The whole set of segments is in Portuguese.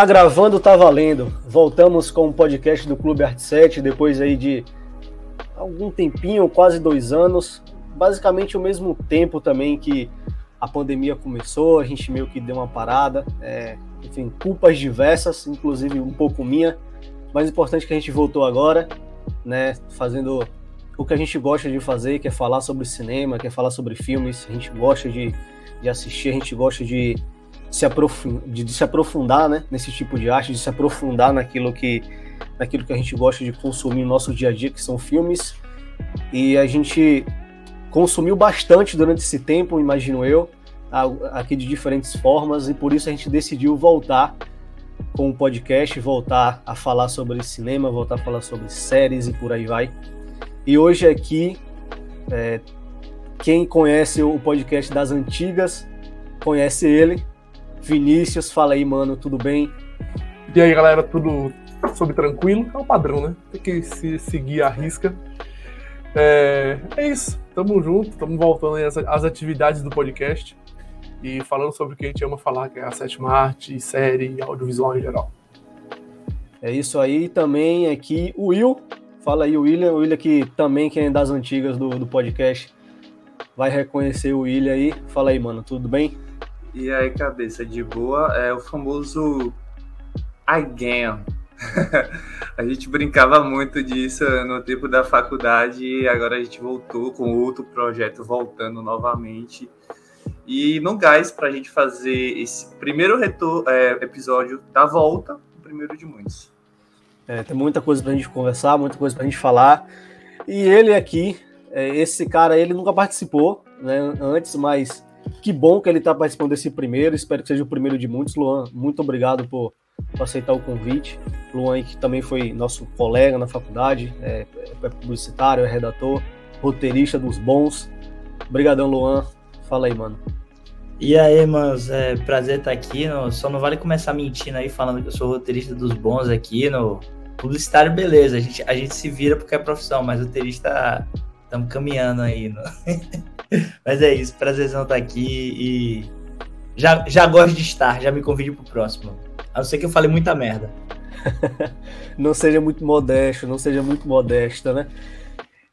Tá gravando, tá valendo. Voltamos com o podcast do Clube Arte 7, depois aí de algum tempinho, quase dois anos. Basicamente o mesmo tempo também que a pandemia começou, a gente meio que deu uma parada. É, enfim, culpas diversas, inclusive um pouco minha. Mas importante que a gente voltou agora, né? Fazendo o que a gente gosta de fazer, que é falar sobre cinema, que é falar sobre filmes. A gente gosta de, de assistir, a gente gosta de se de, de, se aprofundar né, nesse tipo de arte, de se aprofundar naquilo que, naquilo que a gente gosta de consumir no nosso dia a dia, que são filmes. E a gente consumiu bastante durante esse tempo, imagino eu, aqui de diferentes formas, e por isso a gente decidiu voltar com o podcast, voltar a falar sobre cinema, voltar a falar sobre séries e por aí vai. E hoje aqui, é, quem conhece o podcast das antigas, conhece ele, Vinícius, fala aí, mano, tudo bem? E aí, galera, tudo sob tranquilo? É o padrão, né? Tem que se seguir a risca. É, é isso, tamo junto, tamo voltando aí às, às atividades do podcast e falando sobre o que a gente ama falar, que é a sétima arte, série e audiovisual em geral. É isso aí, também aqui o Will. Fala aí, o William, o William que também que é das antigas do, do podcast. Vai reconhecer o William aí. Fala aí, mano, tudo bem? E aí, cabeça de boa, é o famoso again. a gente brincava muito disso no tempo da faculdade e agora a gente voltou com outro projeto voltando novamente. E no gás para a gente fazer esse primeiro retor é, episódio da volta, o primeiro de muitos. É, tem muita coisa para a gente conversar, muita coisa para a gente falar. E ele aqui, é, esse cara, ele nunca participou né, antes, mas que bom que ele está participando desse primeiro. Espero que seja o primeiro de muitos. Luan, muito obrigado por, por aceitar o convite. Luan, que também foi nosso colega na faculdade, é, é publicitário, é redator, roteirista dos bons. Obrigadão, Luan. Fala aí, mano. E aí, manos, é prazer estar aqui. No, só não vale começar mentindo aí falando que eu sou roteirista dos bons aqui no publicitário, beleza. A gente, a gente se vira porque é profissão, mas roteirista estamos caminhando aí. No... Mas é isso, prazerzão estar aqui e já, já gosto de estar, já me convide pro próximo. A não ser que eu fale muita merda. não seja muito modesto, não seja muito modesta, né?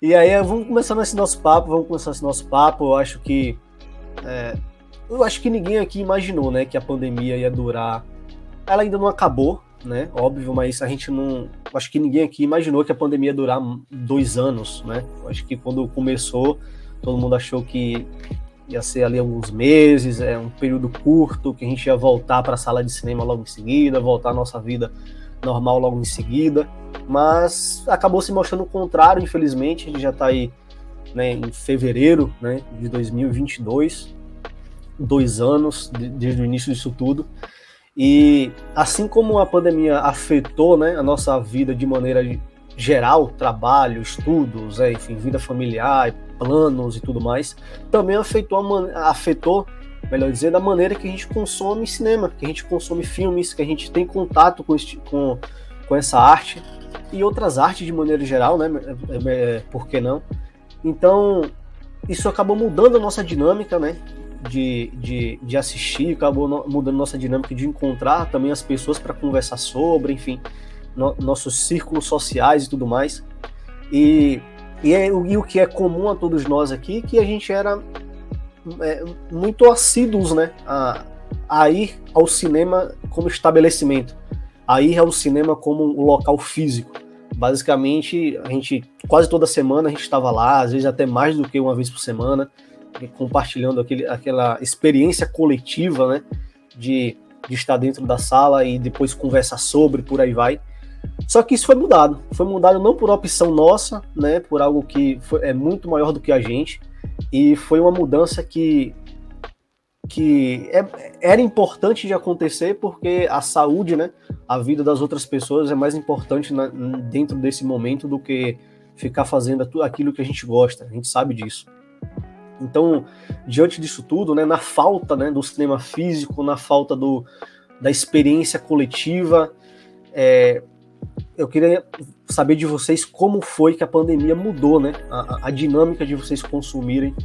E aí, vamos começar esse nosso papo, vamos começar esse nosso papo. Eu acho que. É, eu acho que ninguém aqui imaginou, né, que a pandemia ia durar. Ela ainda não acabou, né? Óbvio, mas a gente não. Acho que ninguém aqui imaginou que a pandemia ia durar dois anos, né? Acho que quando começou, todo mundo achou que ia ser ali alguns meses, é um período curto, que a gente ia voltar para a sala de cinema logo em seguida, voltar à nossa vida normal logo em seguida, mas acabou se mostrando o contrário, infelizmente, a gente já está aí né, em fevereiro né, de 2022, dois anos de, desde o início disso tudo, e assim como a pandemia afetou né, a nossa vida de maneira geral, trabalho, estudos, é, enfim, vida familiar, planos e tudo mais, também afetou, a afetou, melhor dizendo, a maneira que a gente consome cinema, que a gente consome filmes, que a gente tem contato com, este, com, com essa arte e outras artes de maneira geral, né? É, por que não? Então, isso acabou mudando a nossa dinâmica, né? De, de, de assistir, acabou mudando nossa dinâmica de encontrar também as pessoas para conversar sobre, enfim no, nossos círculos sociais e tudo mais. E, e, é, e, o que é comum a todos nós aqui, que a gente era é, muito assíduos né, a, a ir ao cinema como estabelecimento, a ir ao cinema como um local físico. Basicamente, a gente quase toda semana a gente estava lá, às vezes até mais do que uma vez por semana, compartilhando aquele, aquela experiência coletiva, né, de, de estar dentro da sala e depois conversar sobre, por aí vai. Só que isso foi mudado. Foi mudado não por opção nossa, né? Por algo que foi, é muito maior do que a gente. E foi uma mudança que, que é, era importante de acontecer porque a saúde, né? A vida das outras pessoas é mais importante na, dentro desse momento do que ficar fazendo aquilo que a gente gosta. A gente sabe disso. Então, diante disso tudo, né, na falta né, do cinema físico, na falta do, da experiência coletiva, é, eu queria saber de vocês como foi que a pandemia mudou, né? A, a dinâmica de vocês consumirem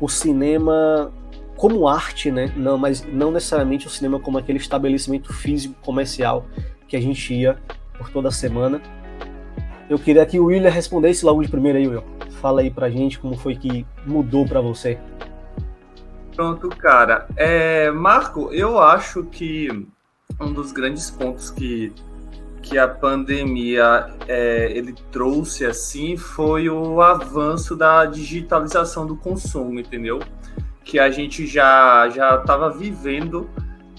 o cinema como arte, né? Não, mas não necessariamente o cinema como aquele estabelecimento físico comercial que a gente ia por toda semana. Eu queria que o William respondesse logo de primeira aí, Will. Fala aí pra gente como foi que mudou para você. Pronto, cara. É, Marco, eu acho que um dos grandes pontos que, que a pandemia é, ele trouxe assim foi o avanço da digitalização do consumo, entendeu? Que a gente já já estava vivendo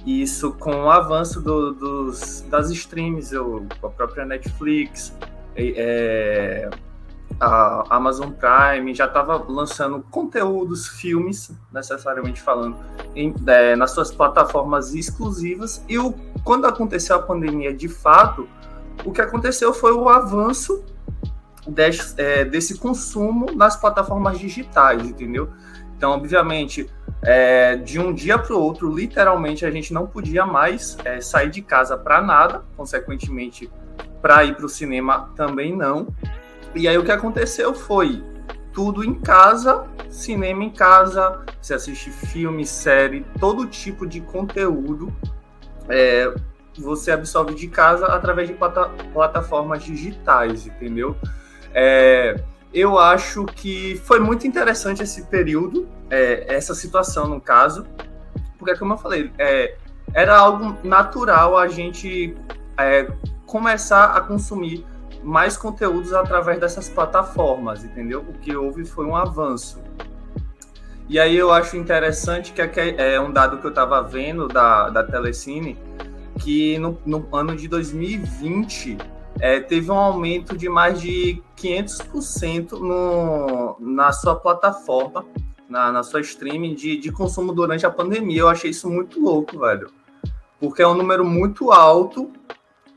isso com o avanço do, dos, das streams, eu, a própria Netflix, é, a Amazon Prime já estava lançando conteúdos, filmes, necessariamente falando, em, é, nas suas plataformas exclusivas. E o, quando aconteceu a pandemia de fato, o que aconteceu foi o avanço desse, é, desse consumo nas plataformas digitais, entendeu? Então, obviamente, é, de um dia para o outro, literalmente, a gente não podia mais é, sair de casa para nada, consequentemente, para ir para o cinema também não. E aí o que aconteceu foi tudo em casa, cinema em casa, você assiste filme, série, todo tipo de conteúdo é, você absorve de casa através de plata plataformas digitais, entendeu? É, eu acho que foi muito interessante esse período, é, essa situação no caso, porque como eu falei, é, era algo natural a gente é, começar a consumir mais conteúdos através dessas plataformas, entendeu? O que houve foi um avanço. E aí eu acho interessante que é um dado que eu estava vendo da, da Telecine, que no, no ano de 2020 é, teve um aumento de mais de 500% no, na sua plataforma, na, na sua streaming de, de consumo durante a pandemia. Eu achei isso muito louco, velho. Porque é um número muito alto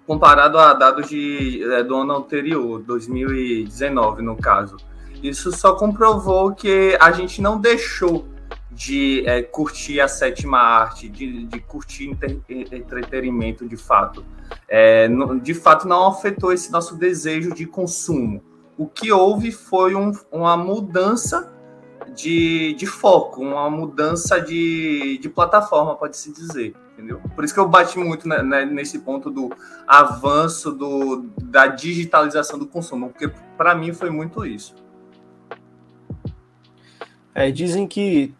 comparado a dados de, é, do ano anterior, 2019, no caso. Isso só comprovou que a gente não deixou de é, curtir a sétima arte, de, de curtir entretenimento de fato. É, de fato, não afetou esse nosso desejo de consumo. O que houve foi um, uma mudança de, de foco, uma mudança de, de plataforma, pode-se dizer entendeu? Por isso que eu bati muito né, nesse ponto do avanço do, da digitalização do consumo, porque para mim foi muito isso. É, dizem que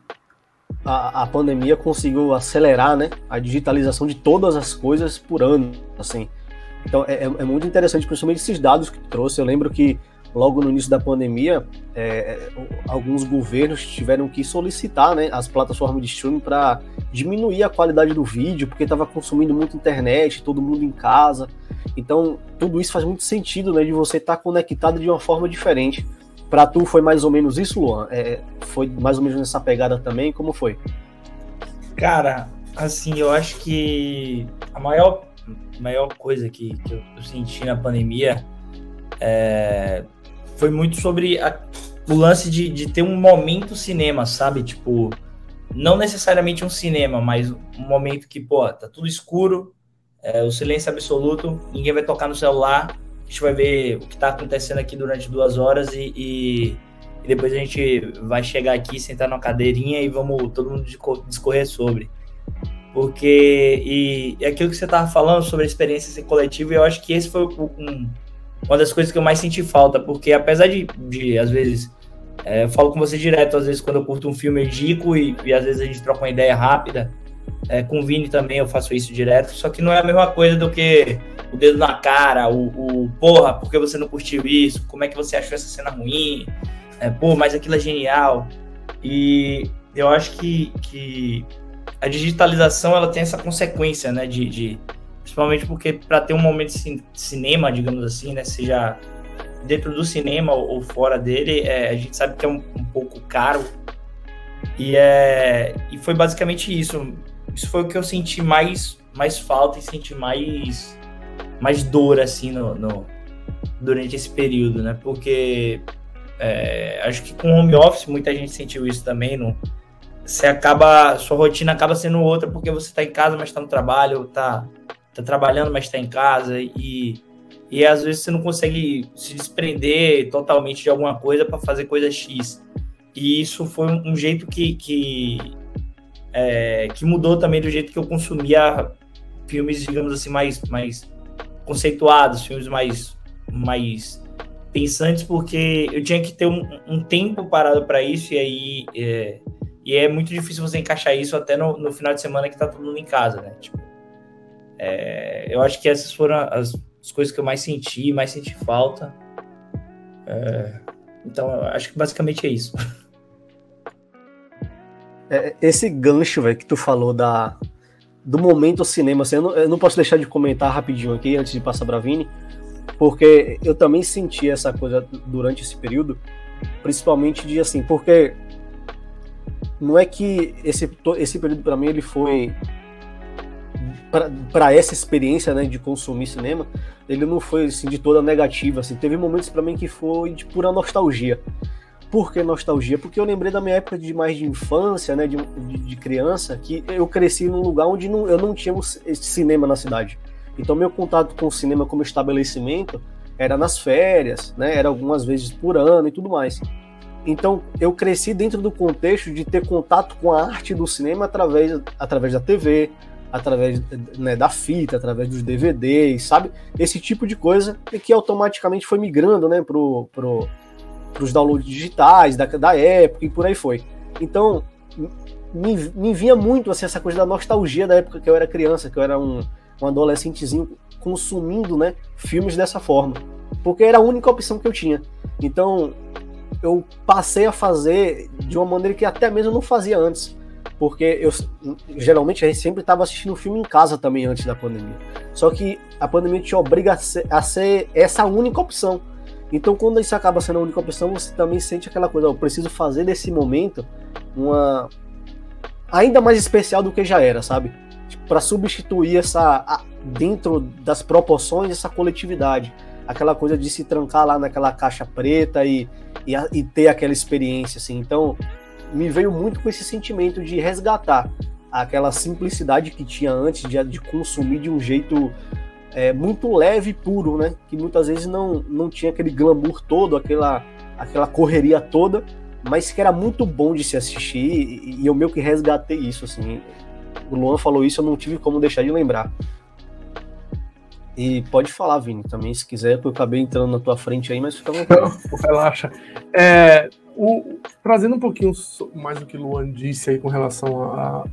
a, a, pandemia conseguiu acelerar né, a digitalização de todas as coisas por ano, assim. Então é, é, é muito interessante, principalmente esses dados que trouxe. Eu lembro que logo no início da pandemia, é, alguns governos tiveram que solicitar né, as plataformas de streaming para diminuir a qualidade do vídeo, porque estava consumindo muita internet, todo mundo em casa. Então, tudo isso faz muito sentido, né, de você estar tá conectado de uma forma diferente. Para tu foi mais ou menos isso, Luan? É, foi mais ou menos nessa pegada também? Como foi? Cara, assim, eu acho que a maior, maior coisa que, que eu senti na pandemia é, foi muito sobre a, o lance de, de ter um momento cinema, sabe? Tipo, não necessariamente um cinema, mas um momento que, pô, tá tudo escuro, é, o silêncio absoluto, ninguém vai tocar no celular, a gente vai ver o que tá acontecendo aqui durante duas horas e, e, e depois a gente vai chegar aqui, sentar numa cadeirinha e vamos todo mundo discorrer sobre. Porque, e, e aquilo que você tava falando sobre a experiência coletiva, eu acho que esse foi um, uma das coisas que eu mais senti falta, porque apesar de, de às vezes, é, eu falo com você direto, às vezes, quando eu curto um filme, eu dico e, e às vezes a gente troca uma ideia rápida. É, com o Vini também eu faço isso direto, só que não é a mesma coisa do que o dedo na cara, o, o porra, por que você não curtiu isso? Como é que você achou essa cena ruim? É, pô, mas aquilo é genial. E eu acho que, que a digitalização ela tem essa consequência, né, de, de Principalmente porque para ter um momento de cinema, digamos assim, né, seja dentro do cinema ou fora dele, é, a gente sabe que é um, um, pouco caro. E, é, e foi basicamente isso. Isso foi o que eu senti mais, mais falta e senti mais, mais dor, assim, no, no durante esse período, né? Porque é, acho que com home office muita gente sentiu isso também. No, você acaba, sua rotina acaba sendo outra porque você está em casa, mas está no trabalho, está tá trabalhando, mas está em casa e, e às vezes você não consegue se desprender totalmente de alguma coisa para fazer coisa X. E isso foi um, jeito que, que, é, que mudou também do jeito que eu consumia filmes, digamos assim, mais, mais conceituados, filmes mais, mais pensantes, porque eu tinha que ter um, um tempo parado para isso, e aí é, e é muito difícil você encaixar isso até no, no final de semana que tá todo mundo em casa, né? Tipo, é, eu acho que essas foram as, as, coisas que eu mais senti, mais senti falta. É, então, eu acho que basicamente é isso. É, esse gancho, velho, que tu falou da, do momento cinema, assim, eu, não, eu não posso deixar de comentar rapidinho aqui, antes de passar pra Vini, porque eu também senti essa coisa durante esse período, principalmente de assim, porque não é que esse, esse período para mim ele foi para essa experiência né, de consumir cinema, ele não foi assim, de toda negativa. Assim. Teve momentos para mim que foi de pura nostalgia. Por que nostalgia? Porque eu lembrei da minha época de mais de infância, né, de, de, de criança, que eu cresci num lugar onde não, eu não tinha cinema na cidade. Então meu contato com o cinema como estabelecimento era nas férias, né, era algumas vezes por ano e tudo mais. Então, eu cresci dentro do contexto de ter contato com a arte do cinema através, através da TV, através né, da fita, através dos DVDs, sabe? Esse tipo de coisa que automaticamente foi migrando né, pro, pro, os downloads digitais da, da época e por aí foi. Então, me, me vinha muito assim, essa coisa da nostalgia da época que eu era criança, que eu era um, um adolescentezinho consumindo né, filmes dessa forma. Porque era a única opção que eu tinha. Então, eu passei a fazer de uma maneira que até mesmo eu não fazia antes. Porque eu geralmente a gente sempre estava assistindo filme em casa também antes da pandemia. Só que a pandemia te obriga a ser, a ser essa única opção. Então, quando isso acaba sendo a única opção, você também sente aquela coisa: eu preciso fazer desse momento uma ainda mais especial do que já era, sabe? Para substituir essa dentro das proporções essa coletividade, aquela coisa de se trancar lá naquela caixa preta e e, e ter aquela experiência, assim. Então, me veio muito com esse sentimento de resgatar aquela simplicidade que tinha antes de, de consumir de um jeito é, muito leve e puro, né? Que muitas vezes não, não tinha aquele glamour todo, aquela, aquela correria toda, mas que era muito bom de se assistir e, e eu meio que resgatei isso, assim. O Luan falou isso, eu não tive como deixar de lembrar. E pode falar, Vini, também, se quiser, porque eu acabei entrando na tua frente aí, mas fica Não, relaxa. É, o, trazendo um pouquinho mais do que Luan disse aí com relação a,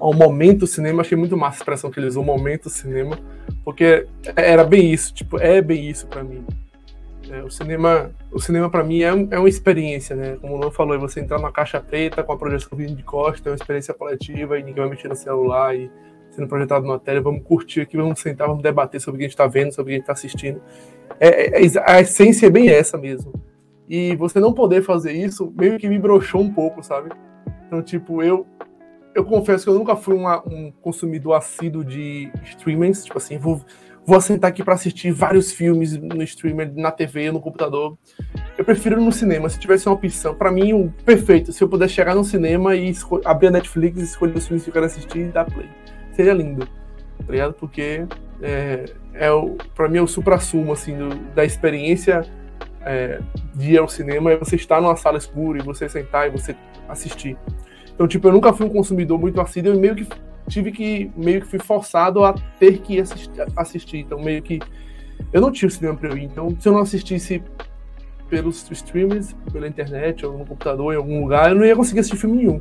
ao momento cinema, achei muito massa a expressão que ele usou, momento cinema, porque era bem isso, tipo, é bem isso para mim. É, o cinema, o cinema para mim é, é, uma experiência, né? Como o Luan falou, é você entrar na caixa preta com a projeção vindo de costa, é uma experiência coletiva e ninguém vai mexer no celular e sendo projetado na tela, vamos curtir aqui, vamos sentar, vamos debater sobre o que a gente está vendo, sobre o que a gente está assistindo. É, é, a essência é bem essa mesmo. E você não poder fazer isso meio que me broxou um pouco, sabe? Então, tipo, eu eu confesso que eu nunca fui uma, um consumidor assíduo de streamers, tipo assim, vou, vou sentar aqui para assistir vários filmes no streamer, na TV, no computador. Eu prefiro no cinema, se tivesse uma opção. Para mim, o perfeito, se eu pudesse chegar no cinema e abrir a Netflix, escolher os filmes que eu quero assistir e dar play seria lindo, tá ligado? Porque é, é o, pra mim é o supra-sumo, assim, do, da experiência é, de ir ao cinema, é você estar numa sala escura e você sentar e você assistir. Então, tipo, eu nunca fui um consumidor muito assíduo e meio que tive que, meio que fui forçado a ter que assistir, assistir. Então, meio que eu não tinha o cinema pra eu ir. Então, se eu não assistisse pelos streamers, pela internet ou no computador, em algum lugar, eu não ia conseguir assistir filme nenhum.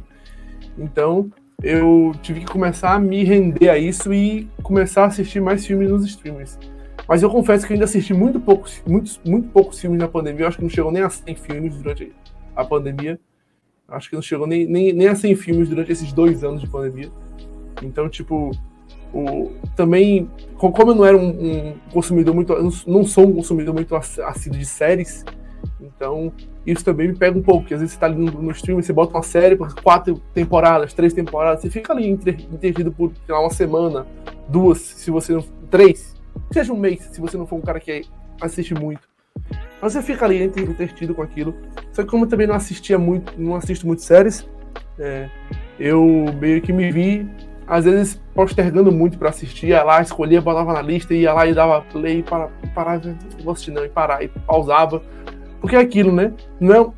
Então, eu tive que começar a me render a isso e começar a assistir mais filmes nos streamers. Mas eu confesso que eu ainda assisti muito poucos, muitos, muito poucos filmes na pandemia. Eu acho que não chegou nem a 100 filmes durante a pandemia. Acho que não chegou nem, nem, nem a 100 filmes durante esses dois anos de pandemia. Então, tipo, o, também, como eu não era um, um consumidor muito. Não sou um consumidor muito assíduo de séries, então, isso também me pega um pouco, porque às vezes você tá ali no, no stream, você bota uma série por quatro temporadas, três temporadas, você fica ali interrompido por lá, uma semana, duas, se você não. três, seja um mês, se você não for um cara que assiste muito. Mas você fica ali entretido com aquilo. Só que como eu também não assistia muito, não assisto muito séries, é, eu meio que me vi, às vezes, postergando muito para assistir, ia lá, escolhia, botava na lista, ia lá e dava play, para, parava, vou assistir não, e parar, e pausava porque é aquilo, né? Não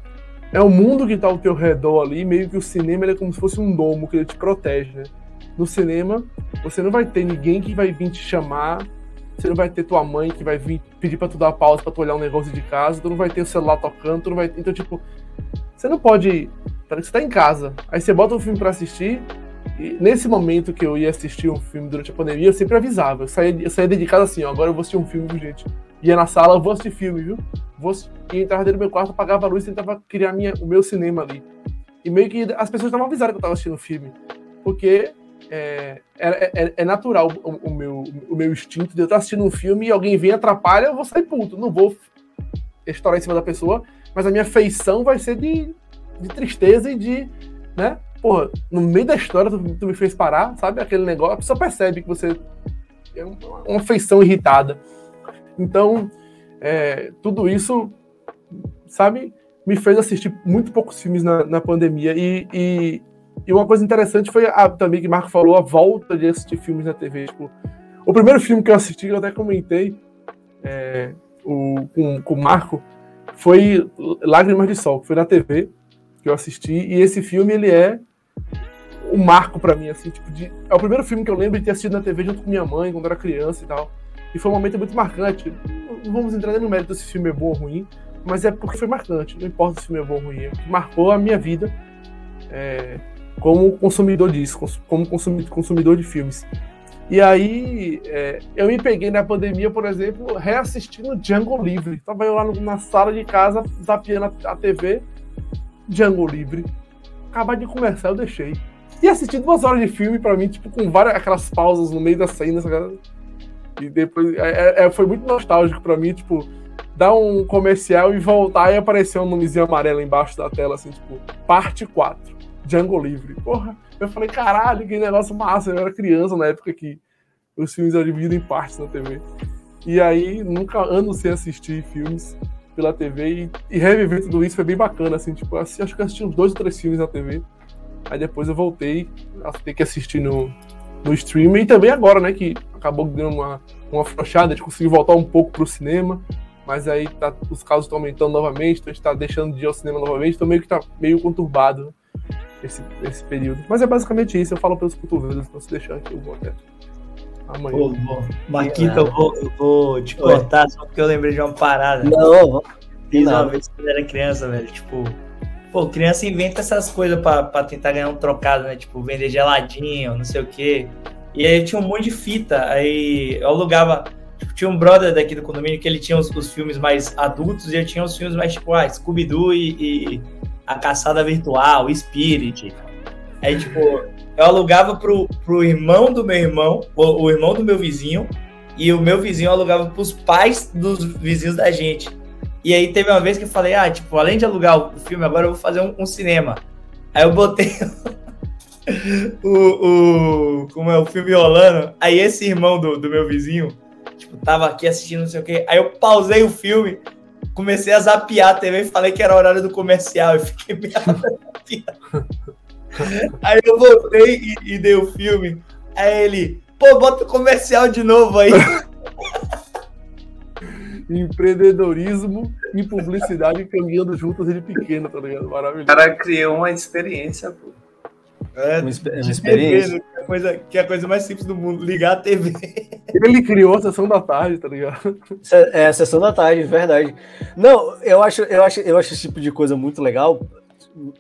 é, é o mundo que está ao teu redor ali, meio que o cinema é como se fosse um domo que ele te protege, né? No cinema, você não vai ter ninguém que vai vir te chamar, você não vai ter tua mãe que vai vir pedir para tu dar pausa para tu olhar um negócio de casa, tu não vai ter o celular tocando, tu não vai, então tipo, você não pode, você tá em casa, aí você bota um filme para assistir, e nesse momento que eu ia assistir um filme durante a pandemia, eu sempre avisava. Eu saía, eu saía dedicado assim, ó, agora eu vou assistir um filme, gente. Ia na sala, eu vou assistir filme, viu? Vou e entrava dentro do meu quarto, apagava a luz e tentava criar minha, o meu cinema ali. E meio que as pessoas estavam avisadas que eu estava assistindo o filme. Porque é, é, é, é natural o, o, meu, o meu instinto de eu estar assistindo um filme e alguém vem e atrapalha, eu vou sair puto. Não vou estourar em cima da pessoa, mas a minha feição vai ser de, de tristeza e de, né? Porra, no meio da história tu, tu me fez parar, sabe? Aquele negócio, a pessoa percebe que você é uma feição irritada. Então, é, tudo isso, sabe, me fez assistir muito poucos filmes na, na pandemia. E, e, e, uma coisa interessante foi a, também que o Marco falou, a volta de assistir filmes na TV. Tipo, o primeiro filme que eu assisti, eu até comentei é, o, com, com o Marco, foi Lágrimas de Sol, que foi na TV que eu assisti. E esse filme, ele é um marco para mim, assim, tipo, de, é o primeiro filme que eu lembro de ter assistido na TV junto com minha mãe, quando era criança e tal. E foi um momento muito marcante. Não vamos entrar no mérito se esse filme é bom ou ruim, mas é porque foi marcante. Não importa se o filme é bom ou ruim, é marcou a minha vida é, como consumidor disso, como consumidor de filmes. E aí, é, eu me peguei na pandemia, por exemplo, reassistindo Django Livre. Tava eu lá na sala de casa, zapeando a TV, Django Livre. Acabar de conversar, eu deixei. E assisti duas horas de filme, para mim, tipo, com várias aquelas pausas no meio da cena, e depois é, é, é, foi muito nostálgico para mim, tipo, dar um comercial e voltar e aparecer um nomezinho amarelo embaixo da tela, assim, tipo, parte 4, Django Livre. Porra, eu falei, caralho, que negócio massa. Eu era criança na época que os filmes eram divididos em partes na TV. E aí, nunca anos sem assistir filmes pela TV e, e reviver tudo isso foi bem bacana, assim, tipo, acho que eu assisti uns dois ou três filmes na TV. Aí depois eu voltei a ter que assistir no, no streaming e também agora, né, que acabou dando uma, uma afrouxada, de conseguir voltar um pouco pro cinema, mas aí tá, os casos estão aumentando novamente, então a gente tá deixando de ir ao cinema novamente, então meio que tá meio conturbado né, esse, esse período. Mas é basicamente isso, eu falo pelos cotovelos, então se deixar aqui eu vou até amanhã. Pô, Marquito, eu vou, eu vou te cortar só porque eu lembrei de uma parada. Não, Fiz uma vez quando eu era criança, velho, tipo Pô, criança inventa essas coisas pra, pra tentar ganhar um trocado, né? Tipo, vender geladinho, não sei o quê. E aí tinha um monte de fita. Aí eu alugava. Tipo, tinha um brother daqui do condomínio que ele tinha os, os filmes mais adultos e eu tinha os filmes mais tipo, ah, Scooby-Doo e, e, A Caçada Virtual, Spirit. Aí, tipo, eu alugava pro, pro irmão do meu irmão, o, o irmão do meu vizinho, e o meu vizinho alugava pros pais dos vizinhos da gente. E aí teve uma vez que eu falei, ah, tipo, além de alugar o filme, agora eu vou fazer um, um cinema. Aí eu botei o, o. Como é? O filme rolando. Aí esse irmão do, do meu vizinho, tipo, tava aqui assistindo não sei o quê. Aí eu pausei o filme, comecei a zapear a TV e falei que era horário do comercial. E fiquei meio Aí eu voltei e, e dei o filme. Aí ele, pô, bota o comercial de novo aí. empreendedorismo e publicidade caminhando juntos de pequeno, tá ligado? Maravilhoso. O cara criou uma experiência, pô. É, uma, experiência. Que é, a coisa, que é a coisa mais simples do mundo, ligar a TV. Ele criou a sessão da tarde, tá ligado? É, a sessão da tarde, verdade. Não, eu acho, eu acho, eu acho esse tipo de coisa muito legal,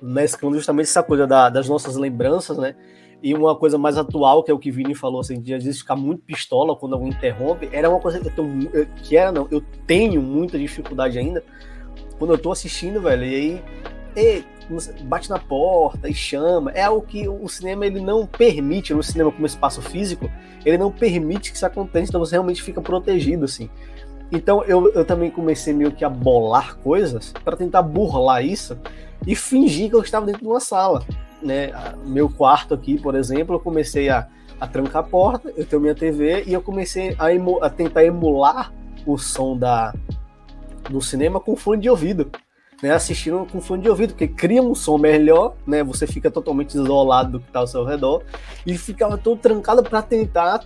mesclando justamente essa coisa da, das nossas lembranças, né? E uma coisa mais atual, que é o que o Vini falou, assim, de às vezes ficar muito pistola quando alguém interrompe, era uma coisa que eu tenho, que era, não, eu tenho muita dificuldade ainda quando eu tô assistindo, velho, e aí e, bate na porta e chama. É algo que o cinema ele não permite, no cinema como espaço físico, ele não permite que isso aconteça, então você realmente fica protegido, assim. Então eu, eu também comecei meio que a bolar coisas para tentar burlar isso e fingir que eu estava dentro de uma sala né, meu quarto aqui, por exemplo, eu comecei a, a trancar a porta, eu tenho minha TV e eu comecei a, emu, a tentar emular o som da, do cinema com fone de ouvido. Né, assistindo com fone de ouvido, porque cria um som melhor, né? Você fica totalmente isolado do que está ao seu redor e ficava todo trancado para tentar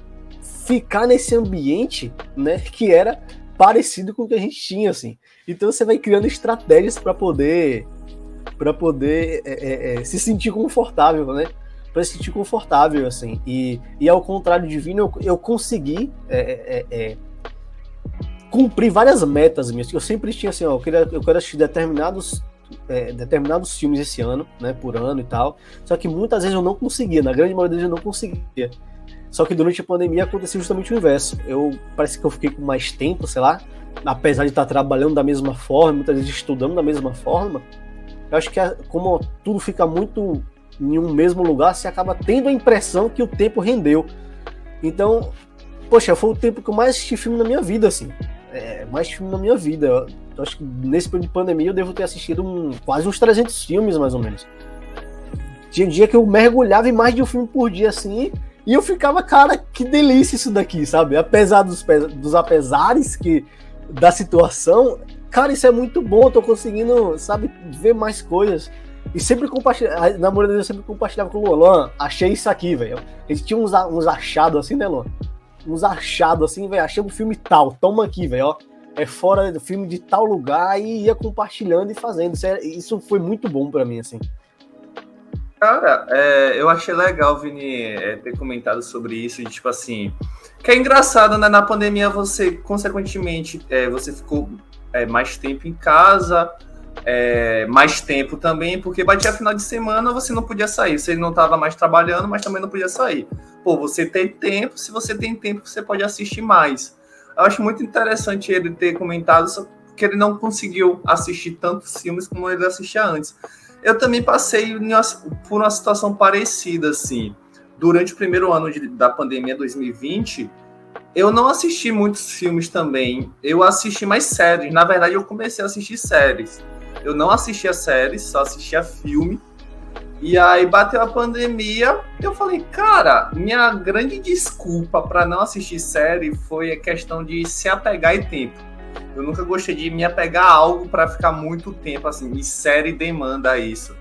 ficar nesse ambiente, né? Que era parecido com o que a gente tinha, assim. Então você vai criando estratégias para poder para poder é, é, é, se sentir confortável, né? Para se sentir confortável, assim. E, e ao contrário de Vini, eu, eu consegui é, é, cumprir várias metas minhas. Eu sempre tinha assim, ó, eu, queria, eu quero assistir determinados é, determinados filmes esse ano, né, por ano e tal. Só que muitas vezes eu não conseguia, na grande maioria vezes eu não conseguia. Só que durante a pandemia aconteceu justamente o inverso. Eu parece que eu fiquei com mais tempo, sei lá, apesar de estar trabalhando da mesma forma, muitas vezes estudando da mesma forma. Eu acho que como tudo fica muito em um mesmo lugar, você acaba tendo a impressão que o tempo rendeu. Então, poxa, foi o tempo que eu mais assisti filme na minha vida, assim. É, mais filme na minha vida. Eu, acho que nesse período de pandemia eu devo ter assistido um, quase uns 300 filmes, mais ou menos. Tinha dia que eu mergulhava em mais de um filme por dia, assim, e eu ficava, cara, que delícia isso daqui, sabe? Apesar dos, dos apesares que da situação, cara, isso é muito bom, tô conseguindo, sabe, ver mais coisas. E sempre compartilhava, na maioria eu sempre compartilhava com o Luan, achei isso aqui, velho. Eles tinham uns, uns achados assim, né, Luan? Uns achados assim, velho, achei um filme tal, toma aqui, velho, ó. É fora do filme de tal lugar e ia compartilhando e fazendo. Isso, é, isso foi muito bom para mim, assim. Cara, é, eu achei legal, Vini, é, ter comentado sobre isso, de, tipo assim, que é engraçado, né? Na pandemia você, consequentemente, é, você ficou é, mais tempo em casa, é, mais tempo também, porque batia final de semana, você não podia sair, você não estava mais trabalhando, mas também não podia sair. Pô, você tem tempo, se você tem tempo, você pode assistir mais. Eu acho muito interessante ele ter comentado que ele não conseguiu assistir tantos filmes como ele assistia antes eu também passei por uma situação parecida, assim. Durante o primeiro ano de, da pandemia 2020, eu não assisti muitos filmes também. Eu assisti mais séries. Na verdade, eu comecei a assistir séries. Eu não assistia séries, só assistia filme. E aí bateu a pandemia, eu falei, cara, minha grande desculpa para não assistir série foi a questão de se apegar em tempo. Eu nunca gostei de me apegar a algo para ficar muito tempo assim. E série demanda isso.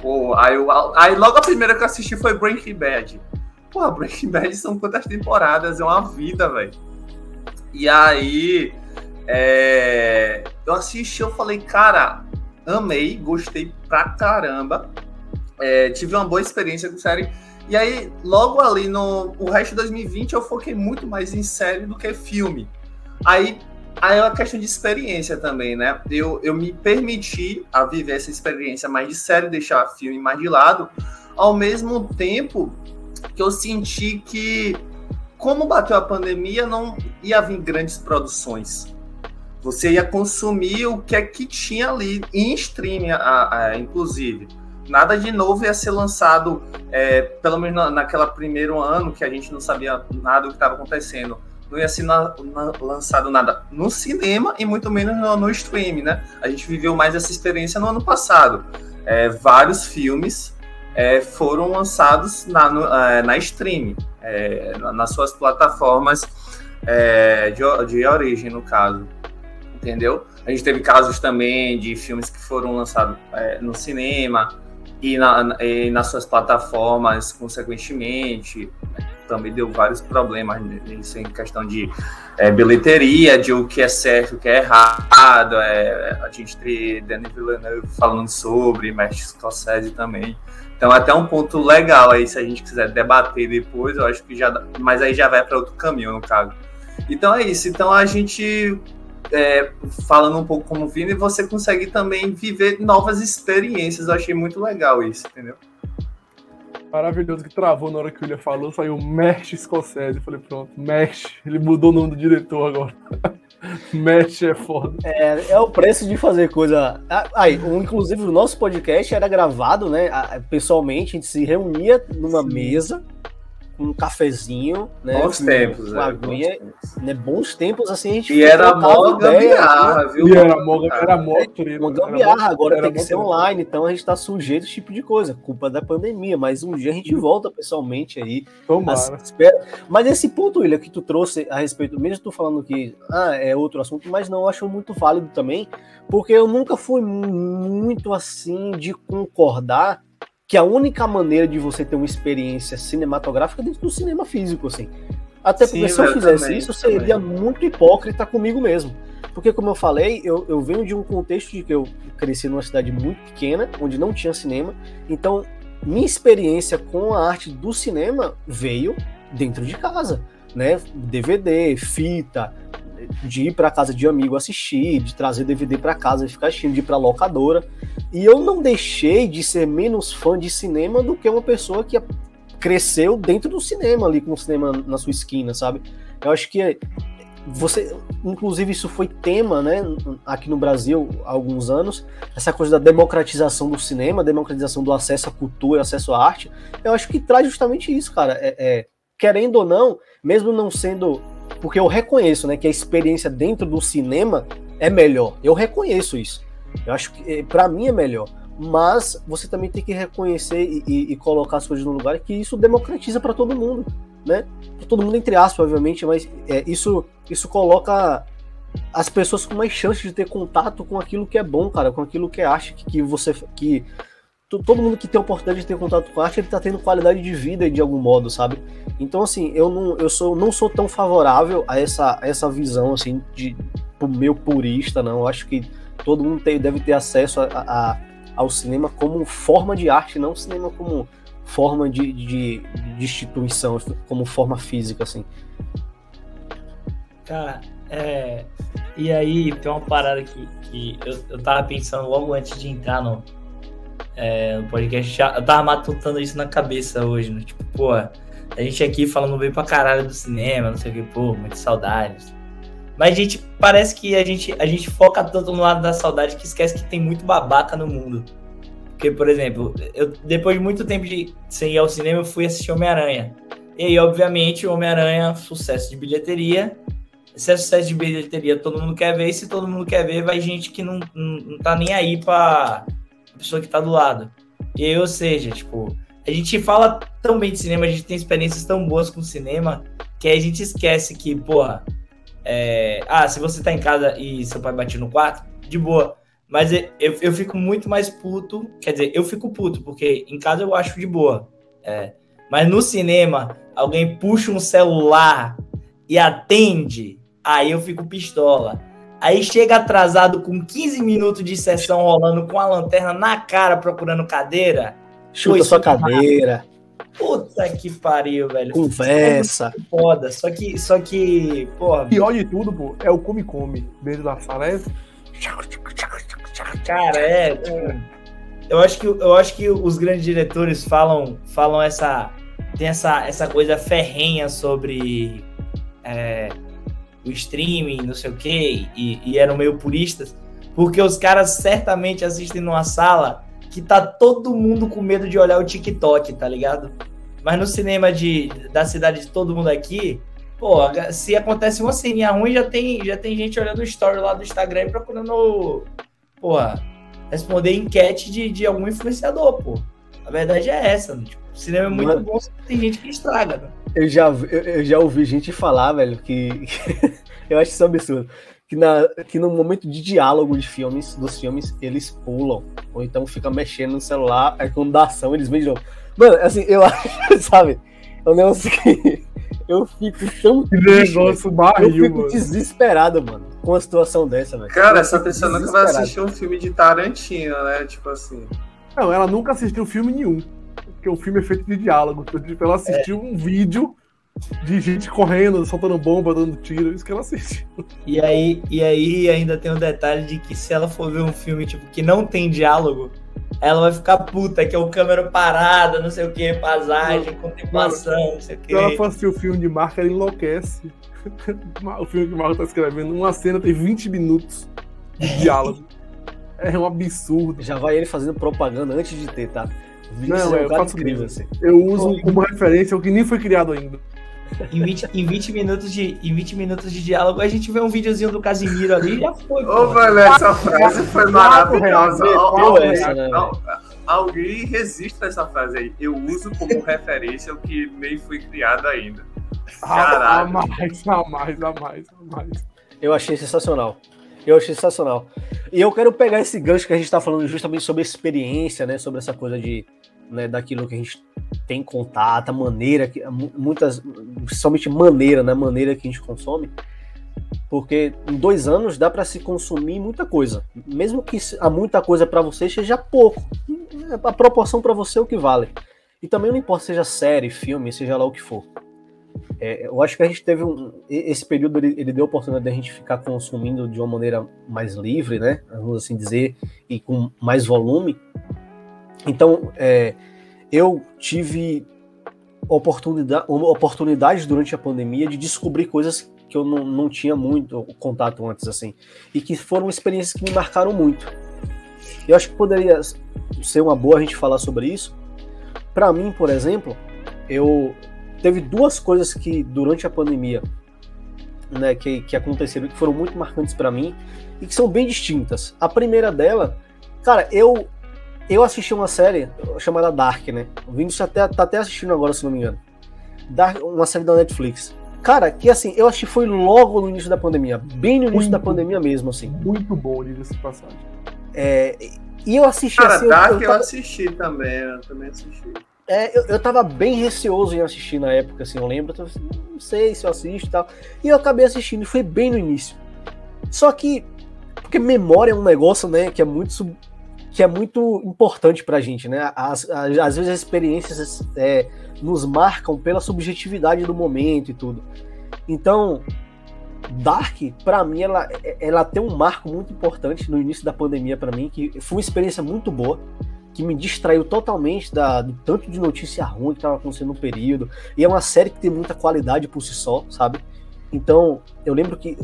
Pô, aí, eu, aí logo a primeira que eu assisti foi Breaking Bad. Pô, Breaking Bad são quantas temporadas? É uma vida, velho. E aí é, eu assisti, eu falei, cara, amei, gostei pra caramba. É, tive uma boa experiência com série. E aí, logo ali no o resto de 2020, eu foquei muito mais em série do que filme. Aí Aí é uma questão de experiência também, né? Eu, eu me permiti a viver essa experiência mais de série, deixar filme mais de lado, ao mesmo tempo que eu senti que, como bateu a pandemia, não ia vir grandes produções. Você ia consumir o que é que tinha ali em streaming, a, a, inclusive. Nada de novo ia ser lançado, é, pelo menos naquela primeiro ano que a gente não sabia nada do que estava acontecendo não ia ser na, na, lançado nada no cinema e muito menos no, no streaming, né? A gente viveu mais essa experiência no ano passado. É, vários filmes é, foram lançados na, no, é, na streaming, é, nas suas plataformas é, de, de origem, no caso. Entendeu? A gente teve casos também de filmes que foram lançados é, no cinema e, na, e nas suas plataformas, consequentemente também deu vários problemas nisso em questão de é, bilheteria, de o que é certo, o que é errado. É, a gente tem Danny Villeneuve falando sobre, Mestre Scorsese também. Então, até um ponto legal aí, se a gente quiser debater depois, eu acho que já. Mas aí já vai para outro caminho, no caso. Então é isso. Então a gente. É, falando um pouco como Vini, você consegue também viver novas experiências. Eu achei muito legal isso, entendeu? maravilhoso que travou na hora que o William falou, saiu Mesh Scorsese. Eu falei, pronto, Mesh. Ele mudou o nome do diretor agora. Mesh é foda. É, é o preço de fazer coisa. Ah, aí, inclusive, o nosso podcast era gravado, né? Pessoalmente, a gente se reunia numa Sim. mesa um cafezinho, né? Bons tempos, uma é, aguinha, bons tempos. Né, bons tempos, assim, a gente E era mó gambiarra, viu? E era mó, era mó Uma gambiarra, agora tem que ser online, então a gente tá sujeito a esse tipo de coisa, culpa da pandemia, mas um dia a gente volta pessoalmente aí. Tomara. Espera. Mas esse ponto, William, que tu trouxe a respeito, mesmo tu falando que ah, é outro assunto, mas não, eu acho muito válido também, porque eu nunca fui muito assim de concordar que a única maneira de você ter uma experiência cinematográfica é dentro do cinema físico, assim. Até porque Sim, se eu fizesse também, isso, eu seria também. muito hipócrita comigo mesmo. Porque como eu falei, eu, eu venho de um contexto de que eu cresci numa cidade muito pequena, onde não tinha cinema. Então, minha experiência com a arte do cinema veio dentro de casa, né? DVD, fita, de ir para casa de amigo assistir, de trazer DVD para casa e ficar assistindo, de ir para locadora. E eu não deixei de ser menos fã de cinema do que uma pessoa que cresceu dentro do cinema ali com o cinema na sua esquina, sabe? Eu acho que você, inclusive isso foi tema, né, aqui no Brasil há alguns anos, essa coisa da democratização do cinema, democratização do acesso à cultura, acesso à arte. Eu acho que traz justamente isso, cara. É, é, querendo ou não, mesmo não sendo, porque eu reconheço, né, que a experiência dentro do cinema é melhor. Eu reconheço isso. Eu acho que é, para mim é melhor. Mas você também tem que reconhecer e, e, e colocar as coisas no lugar que isso democratiza para todo mundo né? Todo mundo entre aspas, obviamente, mas é, isso, isso coloca as pessoas com mais chance de ter contato com aquilo que é bom, cara, com aquilo que é arte, que, que você. que todo mundo que tem a oportunidade de ter contato com arte, ele tá tendo qualidade de vida de algum modo, sabe? Então, assim, eu não, eu sou, não sou tão favorável a essa, a essa visão, assim, de meu purista, não. Eu acho que todo mundo tem, deve ter acesso a, a, ao cinema como forma de arte, não cinema como forma de, de, de instituição, como forma física, assim. Cara, é. E aí tem uma parada que, que eu, eu tava pensando logo antes de entrar no, é, no podcast. Eu tava matutando isso na cabeça hoje, né? Tipo, pô, a gente aqui falando bem pra caralho do cinema, não sei o que, pô, muitas saudades. Mas a gente parece que a gente, a gente foca tanto no lado da saudade que esquece que tem muito babaca no mundo. Porque, por exemplo, eu, depois de muito tempo de sem ir ao cinema, eu fui assistir Homem-Aranha. E aí, obviamente, Homem-Aranha, sucesso de bilheteria. Se é sucesso de bilheteria, todo mundo quer ver. E se todo mundo quer ver, vai gente que não, não, não tá nem aí pra pessoa que tá do lado. E aí, ou seja, tipo, a gente fala tão bem de cinema, a gente tem experiências tão boas com cinema, que aí a gente esquece que, porra, é... ah, se você tá em casa e seu pai bate no quarto, de boa. Mas eu, eu fico muito mais puto. Quer dizer, eu fico puto, porque em casa eu acho de boa. É. Mas no cinema, alguém puxa um celular e atende, aí eu fico pistola. Aí chega atrasado com 15 minutos de sessão rolando com a lanterna na cara procurando cadeira. Chuta sua cadeira. Puta que pariu, velho. Conversa. É foda. Só que, só que, porra. Pior de tudo, pô, é o come-come dentro da sala. É Cara, é. Tipo, eu acho que eu acho que os grandes diretores falam falam essa tem essa essa coisa ferrenha sobre é, o streaming, não sei o quê, e, e eram meio puristas, porque os caras certamente assistem numa sala que tá todo mundo com medo de olhar o TikTok, tá ligado? Mas no cinema de, da cidade de todo mundo aqui, pô, se acontece uma ceninha ruim, já tem, já tem gente olhando o story lá do Instagram e procurando porra, responder enquete de, de algum influenciador, pô. A verdade é essa, né? tipo, o cinema é muito Mano, bom, tem gente que estraga, né? Eu já, eu, eu já ouvi gente falar, velho, que. eu acho isso absurdo. Que, na, que no momento de diálogo de filmes, dos filmes, eles pulam. Ou então fica mexendo no celular, aí quando dá ação, eles vêm de novo. Mano, assim, eu acho, sabe? É um negócio que eu fico tão. Que negócio barril, Eu fico mano. desesperado, mano com uma situação dessa, velho. Cara, essa pessoa nunca vai assistir um filme de Tarantino, né? Tipo assim. Não, ela nunca assistiu filme nenhum. Porque o filme é feito de diálogo. Tipo, ela assistiu é. um vídeo de gente correndo, soltando bomba, dando tiro, isso que ela assistiu. E aí, e aí ainda tem o um detalhe de que se ela for ver um filme tipo, que não tem diálogo, ela vai ficar puta, que é o câmera parada, não sei o que, paisagem, contemplação, não sei o que. Se ela for assistir o filme de marca, ela enlouquece. o filme que o Marco tá escrevendo, uma cena tem 20 minutos de diálogo. é um absurdo. Já vai ele fazendo propaganda antes de ter, tá? Não, é, eu faço incrível, assim. Eu uso como referência o que nem foi criado ainda. Em 20, em, 20 minutos de, em 20 minutos de diálogo, a gente vê um videozinho do Casimiro ali e já foi. Ô, velho, essa frase foi maravilhosa. Né, alguém resiste a essa frase aí. Eu uso como referência o que nem foi criado ainda. A, a mais, a mais, a mais, a mais. Eu achei sensacional. Eu achei sensacional. E eu quero pegar esse gancho que a gente está falando justamente sobre experiência, né? Sobre essa coisa de né, daquilo que a gente tem contato, a maneira que muitas, principalmente maneira, né? Maneira que a gente consome. Porque em dois anos dá para se consumir muita coisa. Mesmo que a muita coisa para você seja pouco. A proporção para você é o que vale. E também não importa seja série, filme, seja lá o que for. É, eu acho que a gente teve um. Esse período ele, ele deu a oportunidade de a gente ficar consumindo de uma maneira mais livre, né? Vamos assim dizer, e com mais volume. Então, é, eu tive oportunidade, oportunidades durante a pandemia de descobrir coisas que eu não, não tinha muito contato antes, assim. E que foram experiências que me marcaram muito. Eu acho que poderia ser uma boa a gente falar sobre isso. Para mim, por exemplo, eu teve duas coisas que durante a pandemia, né, que, que aconteceram que foram muito marcantes para mim e que são bem distintas. A primeira dela, cara, eu eu assisti uma série chamada Dark, né? O Vinícius até, tá até assistindo agora, se não me engano. Dark, uma série da Netflix. Cara, que assim, eu acho que foi logo no início da pandemia, bem no início muito, da pandemia mesmo, assim. Muito bom, diga-se passagem. É, e eu assisti Cara, assim. Dark eu, eu, tava... assisti também, eu também assisti. É, eu, eu tava bem receoso em assistir na época, assim, eu lembro, eu assim, não sei se eu assisto e tal. E eu acabei assistindo, e foi bem no início. Só que, porque memória é um negócio, né, que é muito sub, que é muito importante pra gente, né? Às, às vezes as experiências é, nos marcam pela subjetividade do momento e tudo. Então, Dark, para mim, ela, ela tem um marco muito importante no início da pandemia para mim, que foi uma experiência muito boa, que me distraiu totalmente da, do tanto de notícia ruim que estava acontecendo no período. E é uma série que tem muita qualidade por si só, sabe? Então, eu lembro que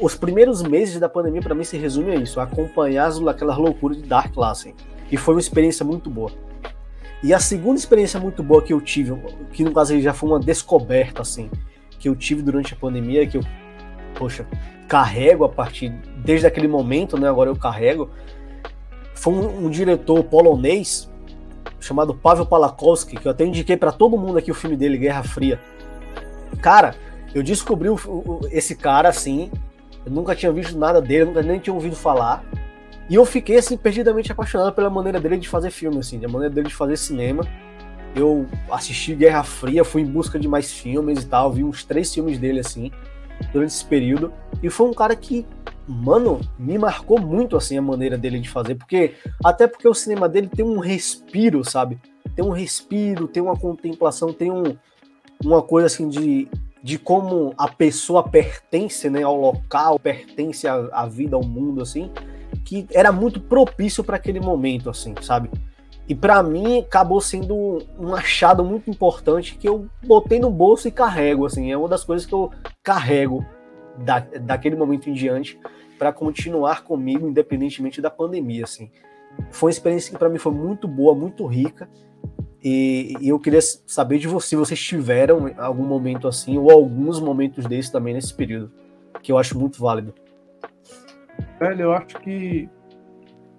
os primeiros meses da pandemia para mim se resume a isso, acompanhar aquelas loucuras de Dark assim. E foi uma experiência muito boa. E a segunda experiência muito boa que eu tive, que no caso já foi uma descoberta, assim, que eu tive durante a pandemia, que eu, poxa, carrego a partir, desde aquele momento, né, agora eu carrego, foi um, um diretor polonês chamado Pavel Palakowski, que eu até indiquei para todo mundo aqui o filme dele, Guerra Fria. Cara, eu descobri o, o, esse cara assim, eu nunca tinha visto nada dele, nunca nem tinha ouvido falar. E eu fiquei assim perdidamente apaixonado pela maneira dele de fazer filme, assim, da maneira dele de fazer cinema. Eu assisti Guerra Fria, fui em busca de mais filmes e tal, vi uns três filmes dele assim durante esse período. E foi um cara que, mano, me marcou muito assim a maneira dele de fazer, porque até porque o cinema dele tem um respiro, sabe? Tem um respiro, tem uma contemplação, tem um, uma coisa assim de de como a pessoa pertence né, ao local, pertence à, à vida, ao mundo, assim, que era muito propício para aquele momento, assim, sabe? E para mim acabou sendo um achado muito importante que eu botei no bolso e carrego, assim, é uma das coisas que eu carrego da, daquele momento em diante para continuar comigo, independentemente da pandemia, assim. Foi uma experiência que para mim foi muito boa, muito rica e, e, eu queria saber de você, vocês tiveram algum momento assim, ou alguns momentos desses também nesse período, que eu acho muito válido. Velho, eu acho que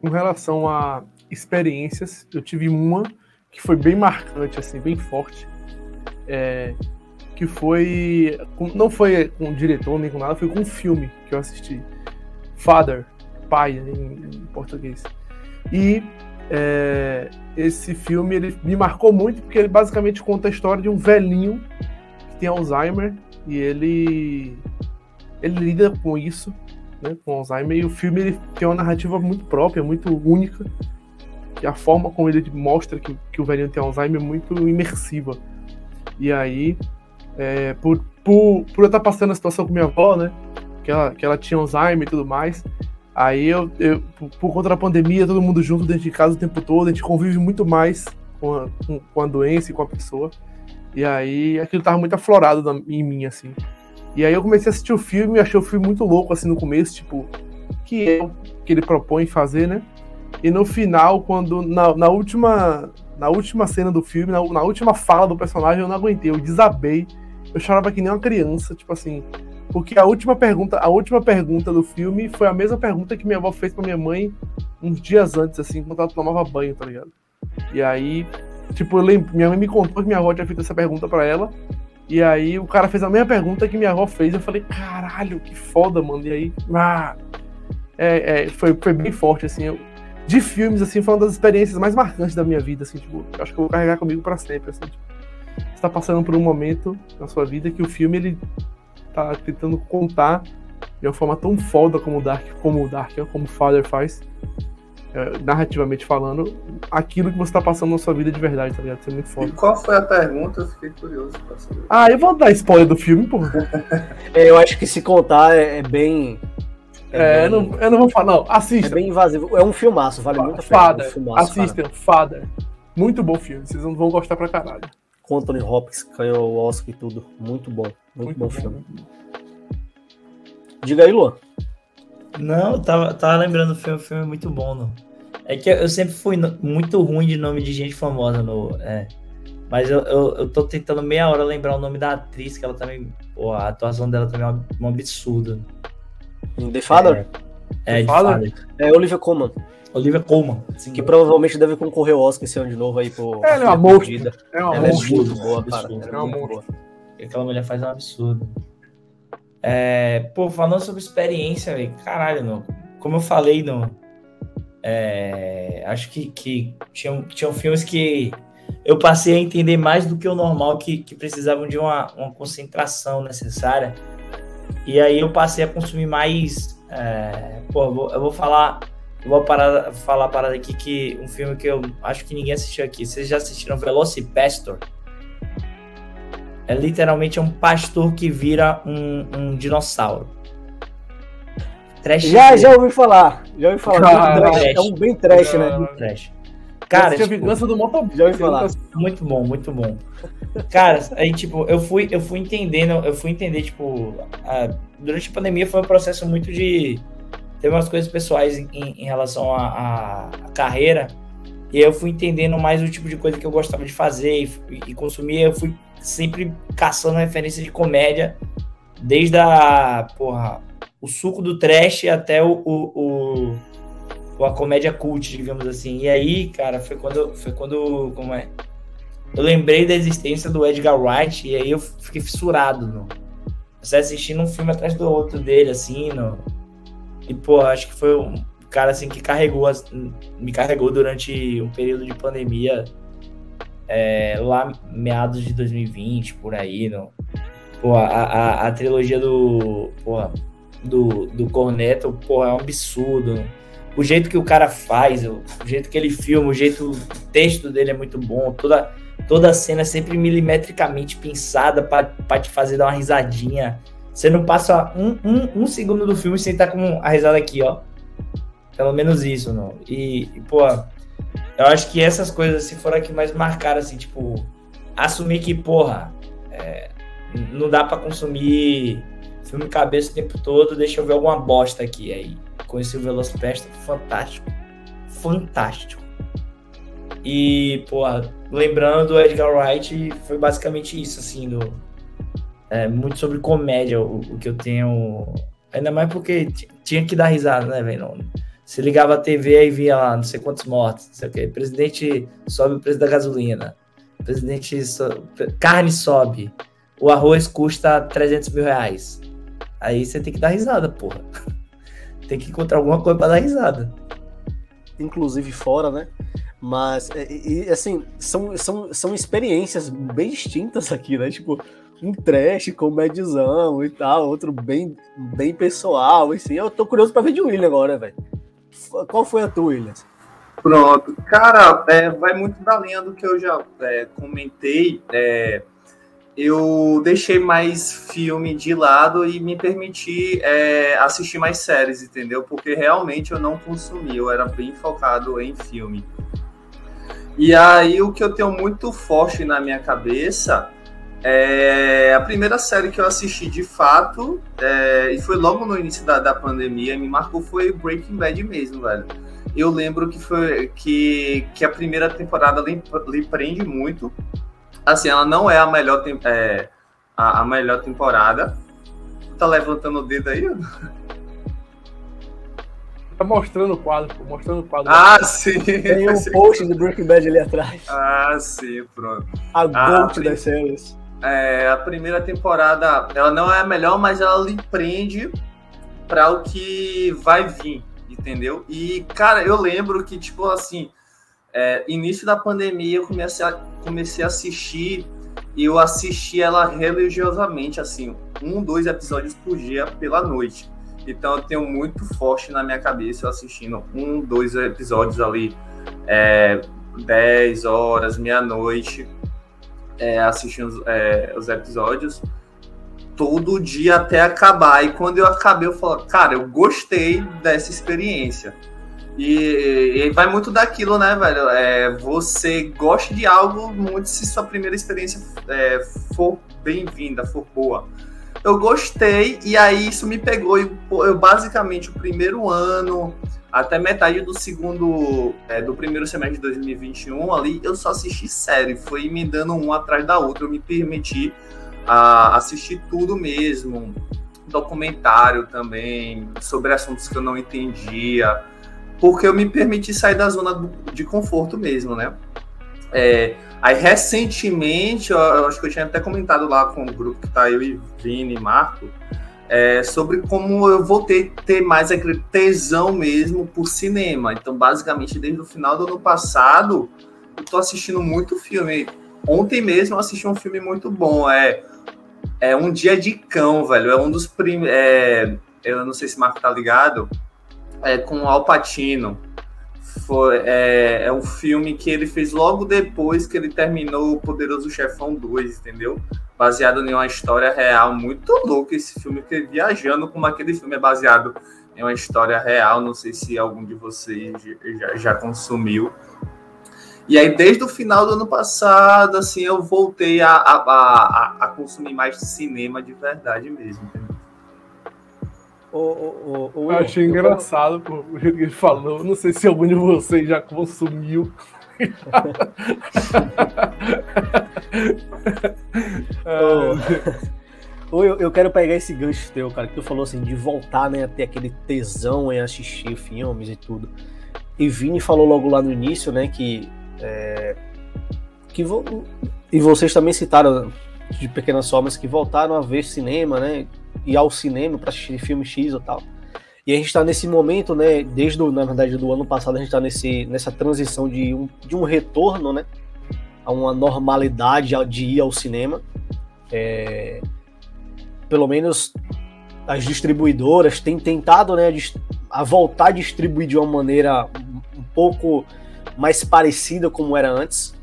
com relação a experiências, eu tive uma que foi bem marcante, assim, bem forte. É, que foi. Não foi com o diretor nem com nada, foi com um filme que eu assisti. Father, pai em, em português. E é, esse filme ele me marcou muito porque ele basicamente conta a história de um velhinho que tem Alzheimer e ele ele lida com isso, né, com Alzheimer e o filme ele tem uma narrativa muito própria, muito única. E a forma como ele mostra que, que o velhinho tem Alzheimer é muito imersiva. E aí, é, por, por, por eu estar passando a situação com minha avó, né? Que ela, que ela tinha Alzheimer e tudo mais, Aí eu, eu, por conta da pandemia, todo mundo junto dentro de casa o tempo todo, a gente convive muito mais com a, com, com a doença e com a pessoa. E aí aquilo tava muito aflorado na, em mim, assim. E aí eu comecei a assistir o filme e achei o filme muito louco, assim, no começo, tipo, que é o que ele propõe fazer, né? E no final, quando. Na, na última. Na última cena do filme, na, na última fala do personagem, eu não aguentei, eu desabei. Eu chorava que nem uma criança, tipo assim. Porque a última pergunta, a última pergunta do filme foi a mesma pergunta que minha avó fez pra minha mãe uns dias antes, assim, quando ela tomava banho, tá ligado? E aí, tipo, lembro, minha mãe me contou que minha avó tinha feito essa pergunta para ela. E aí o cara fez a mesma pergunta que minha avó fez. Eu falei, caralho, que foda, mano. E aí, ah, é, é, foi, foi bem forte, assim. Eu, de filmes, assim, foi uma das experiências mais marcantes da minha vida, assim, tipo, acho que eu vou carregar comigo para sempre, assim, tipo, você tá passando por um momento na sua vida que o filme, ele tá tentando contar de uma forma tão foda como o Dark, como o Dark, como o Father faz, é, narrativamente falando, aquilo que você tá passando na sua vida de verdade, tá ligado? Isso é muito foda. E qual foi a pergunta? Eu fiquei curioso pra saber. Ah, eu vou dar spoiler do filme, porra. É, eu acho que se contar é, é bem. É, eu bem- não, eu não vou falar, não. é Assista. bem invasivo. É um filmaço, vale muito a pena. É Father. um filmaço, Assistam, Father. Muito bom filme. Vocês vão gostar pra caralho. Com Anthony Hopkins ganhou o Oscar e tudo. Muito bom. Muito, bom, filme. Diga aí, Luan. Não, tava, tava lembrando do filme, o filme é muito bom, não. É que eu, sempre fui no- muito ruim de nome de gente famosa no. É. Mas eu, eu, eu tô tentando meia hora lembrar o nome da atriz, que ela também. Pô, a atuação dela também é um, absurdo. The Father? É, de Father? Father. É, Olivia Colman, Olivia Colman. Sim, que provavelmente deve concorrer ao Oscar esse ano de novo aí por. Ela é uma monstro. Perdida. É uma Ela é muito boa, cara. Ela É uma boa. aquela mulher faz é um absurdo. É, pô, falando sobre experiência, velho, caralho, não. Como eu falei, não. é, acho que, que tinham, tinham filmes que eu passei a entender mais do que o normal, que, que precisavam de uma, uma concentração necessária. E aí eu passei a consumir mais. é, pô, eu vou, eu vou falar. Eu vou parar, falar a parada aqui que um filme que eu acho que ninguém assistiu aqui. Vocês já assistiram Velocipastor? É literalmente um pastor que vira um, um dinossauro. Trash Já, já ouvi falar. Já ouvi falar. Trash. É um bem trash, né? Trash. Cara, tipo, vingança do motoboy. Já ouvi falar. muito bom, muito bom. Cara, aí tipo, eu fui, eu fui entendendo, eu fui entender, tipo, a- durante a pandemia foi um processo muito de. Teve umas coisas pessoais em, em relação à carreira, e aí eu fui entendendo mais o tipo de coisa que eu gostava de fazer e, e consumir. Eu fui sempre caçando referência de comédia, desde a, porra, o suco do trash até o, o- o- a comédia cult, digamos assim. E aí, cara, foi quando, foi quando, como é? Eu lembrei da existência do Edgar Wright e aí eu fiquei fissurado, no. Você assistindo um filme atrás do outro dele, assim, no. E, pô, acho que foi um cara, assim, que carregou, me carregou durante um período de pandemia, é, lá meados de 2020, por aí, no. Pô, a, a, a trilogia do, porra, do, do Cornetto, pô, é um absurdo. O jeito que o cara faz, o, o jeito que ele filma, o jeito, o texto dele é muito bom, toda, toda a cena é sempre milimetricamente pensada para te fazer dar uma risadinha. Você não passa um, um, um segundo do filme sem estar com a risada aqui, ó. Pelo menos isso, não. E, e, pô, eu acho que essas coisas, se foram que mais marcaram, assim, tipo, assumir que, porra, é, não dá para consumir filme cabeça o tempo todo, deixa eu ver alguma bosta aqui. Aí conheci o Velocipastor, fantástico. Fantástico. E, porra, lembrando do Edgar Wright, foi basicamente isso, assim, do, é, muito sobre comédia, o, o que eu tenho. Ainda mais porque tinha que dar risada, né, velho? Se ligava a TV e via lá, não sei quantos mortos, não sei o quê. Presidente sobe o preço da gasolina. Presidente. so- Carne sobe. O arroz custa 300 mil reais. Aí você tem que dar risada, porra. Tem que encontrar alguma coisa pra dar risada. inclusive fora, né? Mas, é, e, e, assim, são, são, são experiências bem distintas aqui, né? Tipo, um trash, comédiazão e tal, outro bem, bem pessoal, assim. Eu tô curioso pra ver de William agora, velho. Qual foi a tua, Williams? Pronto. Cara, é, vai muito da linha do que eu já é, comentei. É, eu deixei mais filme de lado e me permiti é, assistir mais séries, entendeu? Porque realmente eu não consumi, eu era bem focado em filme. E aí o que eu tenho muito forte na minha cabeça é a primeira série que eu assisti de fato, é, e foi logo no início da, da pandemia, me marcou foi Breaking Bad mesmo, velho eu lembro que foi que, que a primeira temporada lhe, lhe prende muito. Assim, ela não é a melhor, é, a, a melhor temporada. Tá levantando o dedo aí? Tá mostrando o quadro, mostrando o quadro. Ah, sim! Tem um post do Breaking Bad ali atrás. Ah, sim, pronto. A Ah, sim. das séries. É, a primeira temporada, ela não é a melhor, mas ela lhe prende para o que vai vir, entendeu? E, cara, eu lembro que, tipo, assim, é, início da pandemia eu comecei a, comecei a assistir e eu assisti ela religiosamente, assim, um, dois episódios por dia pela noite. Então eu tenho muito forte na minha cabeça assistindo um, dois episódios ali, é, 10 horas, meia-noite, é, assistindo é, os episódios todo dia até acabar. E quando eu acabei, eu falo, cara, eu gostei dessa experiência. E, e, vai muito daquilo, né, velho? É, você gosta de algo muito se sua primeira experiência é, for bem-vinda, for boa. Eu gostei e aí isso me pegou. Eu basicamente o primeiro ano até metade do segundo, é, do primeiro semestre de 2021 ali, eu só assisti série. Foi me dando um atrás da outra. Eu me permiti a assistir tudo mesmo, documentário também sobre assuntos que eu não entendia, porque eu me permiti sair da zona de conforto mesmo, né? É, aí recentemente, eu, eu, acho que eu tinha até comentado lá com o grupo que tá eu e Vini e Marco, é, sobre como eu voltei ter mais aquele tesão mesmo por cinema. Então, basicamente, desde o final do ano passado, eu tô assistindo muito filme. Ontem mesmo eu assisti um filme muito bom, é é Um Dia de Cão, velho. É um dos primeiros. É, eu não sei se o Marco tá ligado. É com o Alpatino. Foi, é, é um filme que ele fez logo depois que ele terminou o Poderoso Chefão 2, entendeu? Baseado em uma história real. Muito louco esse filme, que viajando como aquele filme é baseado em uma história real. Não sei se algum de vocês já, já consumiu. E aí, desde o final do ano passado, assim, eu voltei a, a, a, a consumir mais cinema de verdade mesmo. O, o, o, eu achei engraçado pô, o jeito que ele falou. Não sei se algum de vocês já consumiu. Ou eu, eu quero pegar esse gancho teu, cara, que tu falou assim, de voltar, né, a ter aquele tesão em assistir filmes e tudo. E Vini falou logo lá no início, né, que é, que vo, e vocês também citaram de pequenas formas que voltaram a ver cinema, né? E ao cinema para assistir filme X ou tal. E a gente está nesse momento, né? Desde, o, na verdade, do ano passado, a gente está nessa transição de um, de um retorno, né? A uma normalidade de ir ao cinema. É, pelo menos as distribuidoras têm tentado, né? A voltar a distribuir de uma maneira um pouco mais parecida como era antes.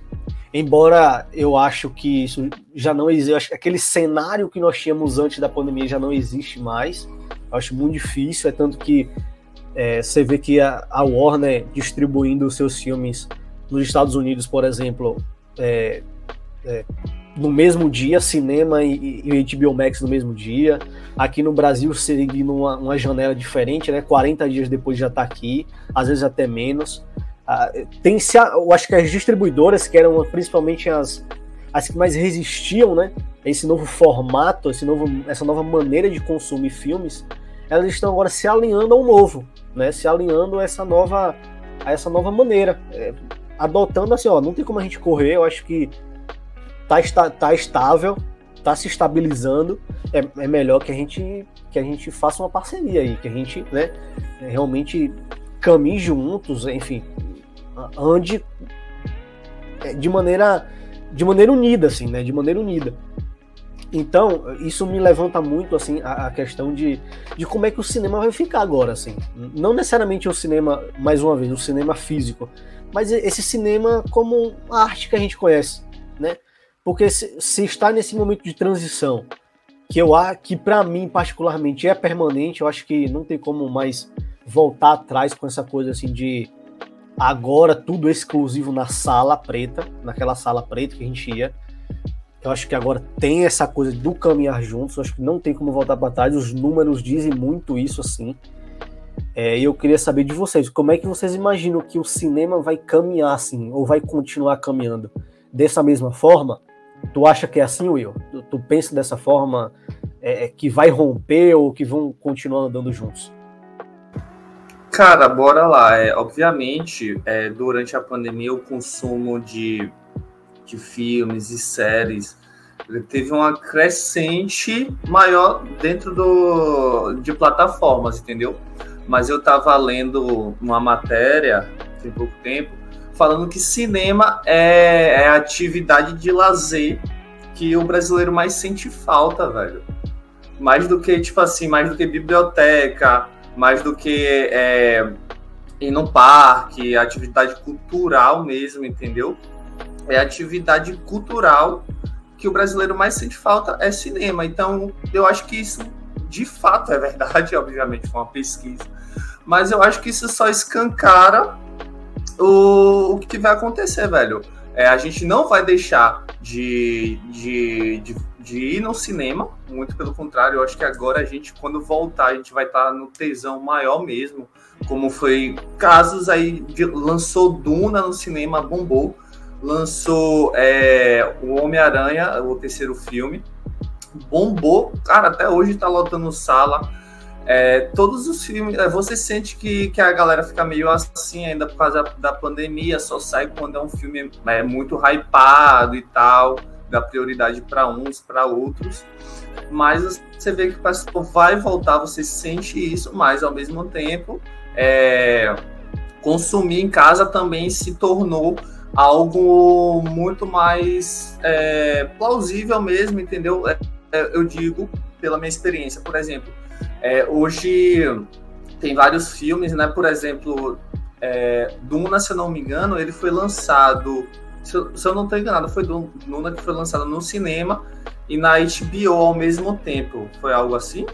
Embora eu acho que isso já não existe, aquele cenário que nós tínhamos antes da pandemia já não existe mais. Acho muito difícil, é tanto que é, você vê que a, a Warner distribuindo os seus filmes nos Estados Unidos, por exemplo, é, é, no mesmo dia, cinema e, e, HBO Max no mesmo dia. Aqui no Brasil, seguindo uma, uma janela diferente, né? 40 dias depois já está aqui, às vezes até menos. Uh, tem se eu acho que as distribuidoras, que eram principalmente as, as que mais resistiam né, esse novo formato, esse novo, essa nova maneira de consumir filmes, elas estão agora se alinhando ao novo, né, se alinhando a essa nova, a essa nova maneira, é, adotando assim, ó, não tem como a gente correr, eu acho que tá, está, tá estável, tá se estabilizando, é, é melhor que a gente que a gente faça uma parceria aí, que a gente né, realmente caminhe juntos, enfim, ande é, de maneira de maneira unida, assim, né? De maneira unida. Então, isso me levanta muito, assim, a, a, questão de, de como é que o cinema vai ficar agora, assim. Não necessariamente o cinema, mais uma vez, o cinema físico, mas esse cinema como a arte que a gente conhece, né? Porque se, se está nesse momento de transição, que eu que para mim particularmente é permanente, eu acho que não tem como mais voltar atrás com essa coisa assim de Agora tudo exclusivo na sala preta, naquela sala preta que a gente ia. Eu acho que agora tem essa coisa do caminhar juntos. Eu acho que não tem como voltar para trás. Os números dizem muito isso assim. É, eu queria saber de vocês, como é que vocês imaginam que o cinema vai caminhar assim, ou vai continuar caminhando dessa mesma forma? Tu acha que é assim, Will? Tu, tu pensa dessa forma é, que vai romper ou que vão continuar andando juntos? Cara, bora lá. É, obviamente, é, durante a pandemia, o consumo de, de filmes e séries teve uma crescente maior dentro do, de plataformas, entendeu? Mas eu estava lendo uma matéria tem pouco tempo falando que cinema é, é a atividade de lazer que o brasileiro mais sente falta, velho. mais do que, tipo assim, mais do que biblioteca, mais do que é, ir no parque, atividade cultural mesmo, entendeu? É atividade cultural que o brasileiro mais sente falta é cinema. Então, eu acho que isso de fato é verdade, obviamente, foi uma pesquisa. Mas eu acho que isso só escancara o, o que vai acontecer, velho. É, a gente não vai deixar de, de, de, de, ir no cinema, muito pelo contrário, eu acho que agora a gente, quando voltar, a gente vai estar tá no tesão maior mesmo, como foi casos aí, de, lançou Duna no cinema, bombou, lançou é, o Homem-Aranha, o terceiro filme, bombou, cara, até hoje tá lotando sala, é, todos os filmes, é, você sente que, que a galera fica meio assim ainda por causa da, pandemia, só sai quando é um filme é, muito hypado e tal, dá prioridade para uns, para outros. Mas você vê que o pessoal vai voltar, você sente isso, mas ao mesmo tempo, é, consumir em casa também se tornou algo muito mais é, plausível mesmo, entendeu? É, é, eu digo pela minha experiência, por exemplo é, hoje tem vários filmes, né? Por exemplo, é, Duna, se eu não me engano, ele foi lançado. Se eu, se eu não estou enganado, foi Duna que foi lançado no cinema e na HBO ao mesmo tempo. Foi algo assim?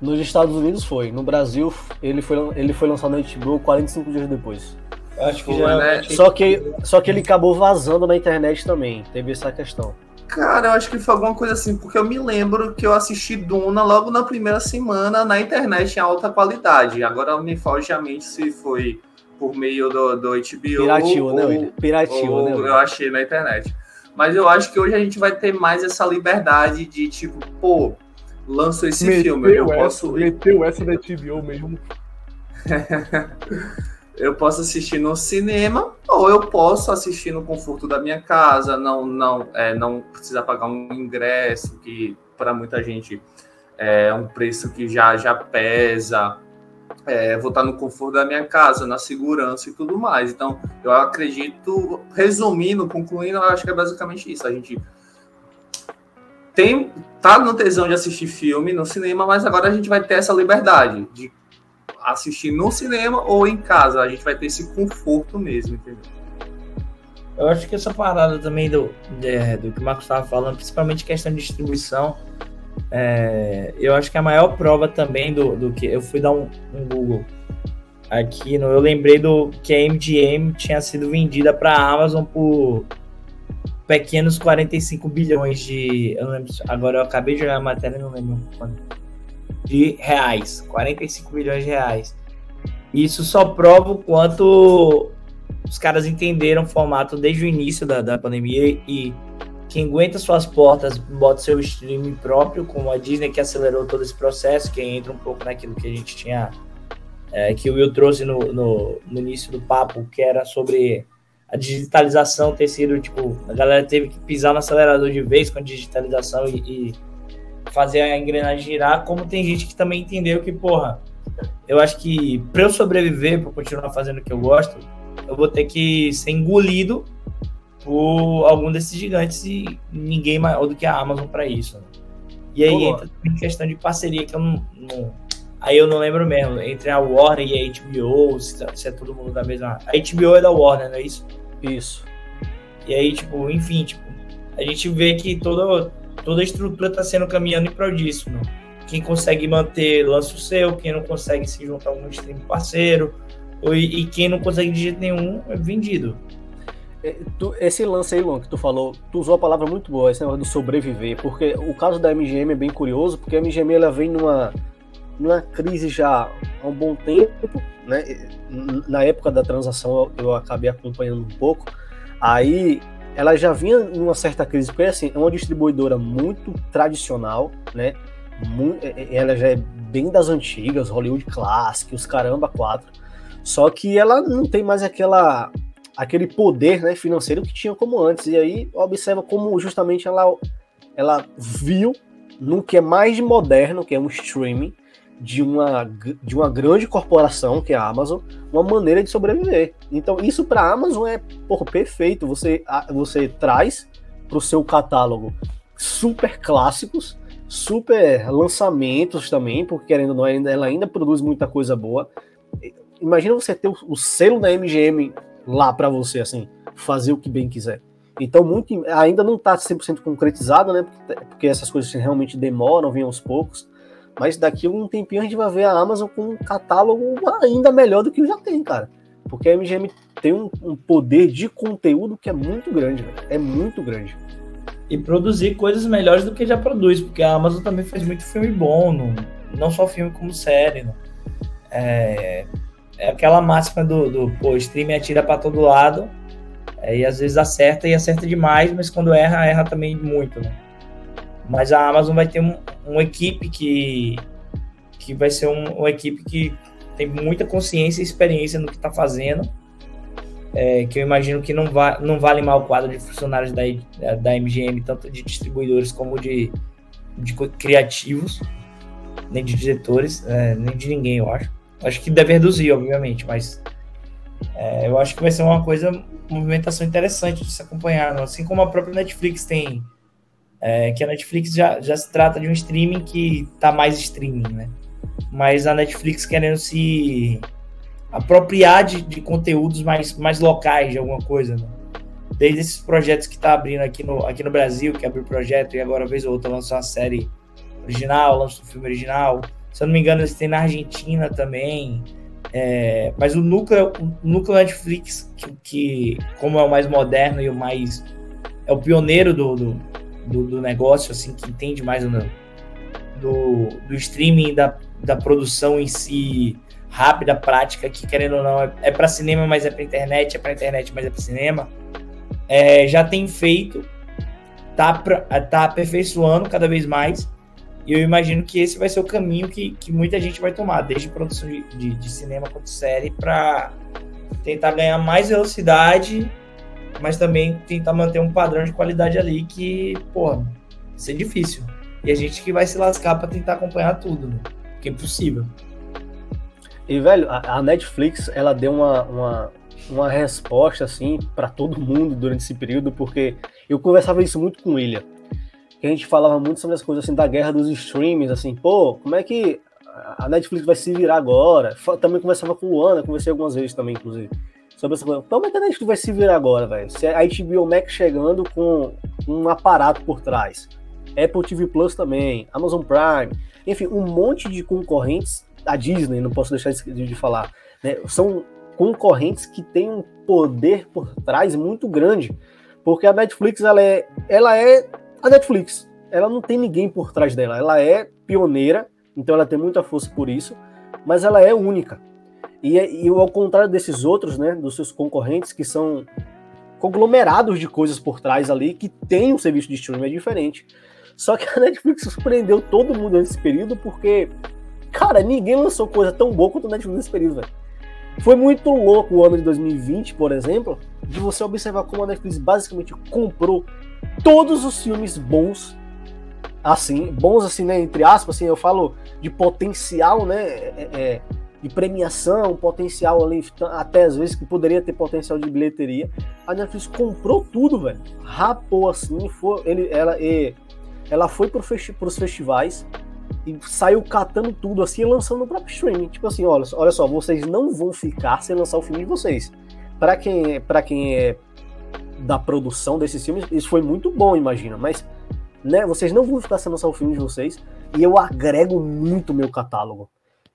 Nos Estados Unidos foi. No Brasil, ele foi, ele foi lançado na HBO 45 dias depois. Acho que já. Né? Só que, só que ele acabou vazando na internet também. Teve essa questão. Cara, eu acho que foi alguma coisa assim, porque eu me lembro que eu assisti Duna logo na primeira semana na internet em alta qualidade. Agora me foge a mente se foi por meio do, do HBO. Pirateou, né, ou, né, Pirateou, né? Eu achei na internet. Mas eu acho que hoje a gente vai ter mais essa liberdade de, tipo, pô, lanço esse meteu filme. Eu essa, posso. Meteu essa da HBO mesmo. eu posso assistir no cinema ou eu posso assistir no conforto da minha casa, não não é, não precisar pagar um ingresso que para muita gente é um preço que já já pesa. É, vou estar no conforto da minha casa, na segurança e tudo mais. Então, eu acredito, resumindo, concluindo, eu acho que é basicamente isso. A gente tem tá no tesão de assistir filme no cinema, mas agora a gente vai ter essa liberdade de assistir no cinema ou em casa. A gente vai ter esse conforto mesmo, entendeu? Eu acho que essa parada também do, de, do que o Marcos estava falando, principalmente questão de distribuição, é, eu acho que a maior prova também do, do que. Eu fui dar um, um Google aqui, no, eu lembrei do que a MGM tinha sido vendida para a Amazon por pequenos 45 bilhões de. Eu lembro, agora eu acabei de jogar a matéria, não lembro quando de reais, 45 milhões de reais. Isso só prova o quanto os caras entenderam o formato desde o início da, da pandemia e quem aguenta suas portas bota seu streaming próprio, como a Disney que acelerou todo esse processo, que entra um pouco naquilo que a gente tinha, é, que o Will trouxe no, no, no, início do papo, que era sobre a digitalização ter sido, tipo, a galera teve que pisar no acelerador de vez com a digitalização e, e fazer a engrenagem girar, como tem gente que também entendeu que, porra, eu acho que para eu sobreviver, para continuar fazendo o que eu gosto, eu vou ter que ser engolido por algum desses gigantes e ninguém maior do que a Amazon para isso. Né? E aí Pô, entra em questão de parceria que eu não, não, Aí eu não lembro mesmo, entre a Warner e a HBO, se, tá, se é todo mundo da mesma. A HBO é da Warner, não é isso? Isso. E aí, tipo, enfim, tipo, a gente vê que toda, toda a estrutura está sendo caminhando em prol disso. Né? Quem consegue manter lança o seu, quem não consegue se juntar a algum stream parceiro, e, e quem não consegue de jeito nenhum é vendido. É, esse lance aí, Luan, que tu falou, tu usou a palavra muito boa, esse negócio do sobreviver, porque o caso da MGM é bem curioso, porque a MGM ela vem numa, numa crise já há um bom tempo, né? Na época da transação eu acabei acompanhando um pouco, aí ela já vinha numa certa crise, porque assim, é uma distribuidora muito tradicional, né? Muito, é, é, ela já é bem das antigas, Hollywood Classic, os caramba quatro. Só que ela não tem mais aquela aquele poder né, financeiro que tinha como antes. E aí observa como justamente ela, ela viu no que é mais moderno, que é um streaming, de uma, de uma grande corporação, que é a Amazon, uma maneira de sobreviver. Então, isso para a Amazon é porra, perfeito. Você, você traz para o seu catálogo super clássicos super lançamentos também, porque querendo ou não, ela ainda produz muita coisa boa. Imagina você ter o selo da MGM lá para você, assim, fazer o que bem quiser. Então, muito, ainda não está 100% concretizado, né? Porque, essas coisas realmente demoram, vêm aos poucos. Mas daqui a um tempinho a gente vai ver a Amazon com um catálogo ainda melhor do que já tem, cara. Porque a MGM tem um, um poder de conteúdo que é muito grande, véio. é muito grande. E produzir coisas melhores do que já produz, porque a Amazon também faz muito filme bom, não, não só filme como série. Não. É, é aquela máxima do, do pô, streaming atira para todo lado, é, e às vezes acerta e acerta demais, mas quando erra, erra também muito. Né? Mas a Amazon vai ter um, uma equipe que, que vai ser um, uma equipe que tem muita consciência e experiência no que está fazendo. É, que eu imagino que não, va não vale mal o quadro de funcionários da, da MGM, tanto de distribuidores como de, de criativos, nem de diretores, é, nem de ninguém, eu acho. Acho que deve reduzir, obviamente, mas é, eu acho que vai ser uma coisa, uma movimentação interessante de se acompanhar. Assim como a própria Netflix tem. É, que a Netflix já, já se trata de um streaming que tá mais streaming, né? Mas a Netflix querendo se apropriar de, de conteúdos mais, mais locais de alguma coisa, né? Desde esses projetos que tá abrindo aqui no, aqui no Brasil, que abriu projeto e agora, vez ou outra, lançou uma série original, lançou um filme original se eu não me engano, eles têm na Argentina também. É, mas o núcleo, o núcleo Netflix, que, que, como é o mais moderno e o mais. é o pioneiro do, do, do, do negócio, assim, que entende mais do, do, streaming, da, da produção em si, rápida, prática, que querendo ou não, é, é para cinema, mas é para internet, é para internet, mas é para cinema. É, já tem feito, tá, pra, tá aperfeiçoando cada vez mais e eu imagino que esse vai ser o caminho que, que muita gente vai tomar, desde produção de, de, de cinema quanto série, para tentar ganhar mais velocidade, mas também tentar manter um padrão de qualidade ali que, porra, vai ser difícil. E a gente que vai se lascar para tentar acompanhar tudo, né? porque é impossível. E, velho, a, a Netflix, ela deu uma, uma, uma resposta, assim, para todo mundo durante esse período, porque eu conversava isso muito com o William que a gente falava muito sobre as coisas assim da guerra dos streamings, assim, pô, como é que a Netflix vai se virar agora? Também conversava com o Ana, conversei algumas vezes também, inclusive, sobre essa coisa. Como é que a Netflix vai se virar agora, velho? Se a HBO Max chegando com um aparato por trás, Apple TV Plus também, Amazon Prime, enfim, um monte de concorrentes, a Disney, não posso deixar de falar, né? São concorrentes que têm um poder por trás muito grande, porque a Netflix ela é, ela é a Netflix, ela não tem ninguém por trás dela. Ela é pioneira, então ela tem muita força por isso, mas ela é única. E, e ao contrário desses outros, né, dos seus concorrentes, que são conglomerados de coisas por trás ali, que tem um serviço de streaming é diferente. Só que a Netflix surpreendeu todo mundo nesse período, porque, cara, ninguém lançou coisa tão boa quanto a Netflix nesse período, velho. Foi muito louco o ano de 2020, por exemplo, de você observar como a Netflix basicamente comprou todos os filmes bons, assim, bons assim, né, entre aspas, assim, eu falo de potencial, né, é, é, de premiação, potencial ali, até às vezes que poderia ter potencial de bilheteria. A Netflix comprou tudo, velho. Rapou assim, foi, ele, ela, e, ela foi para festi os festivais e saiu catando tudo assim e lançando no próprio streaming. Tipo assim, olha, olha só, vocês não vão ficar sem lançar o filme de vocês. Para quem, para quem é da produção desses filmes, isso foi muito bom, imagina, mas né, vocês não vão ficar sem lançar o filme de vocês e eu agrego muito meu catálogo.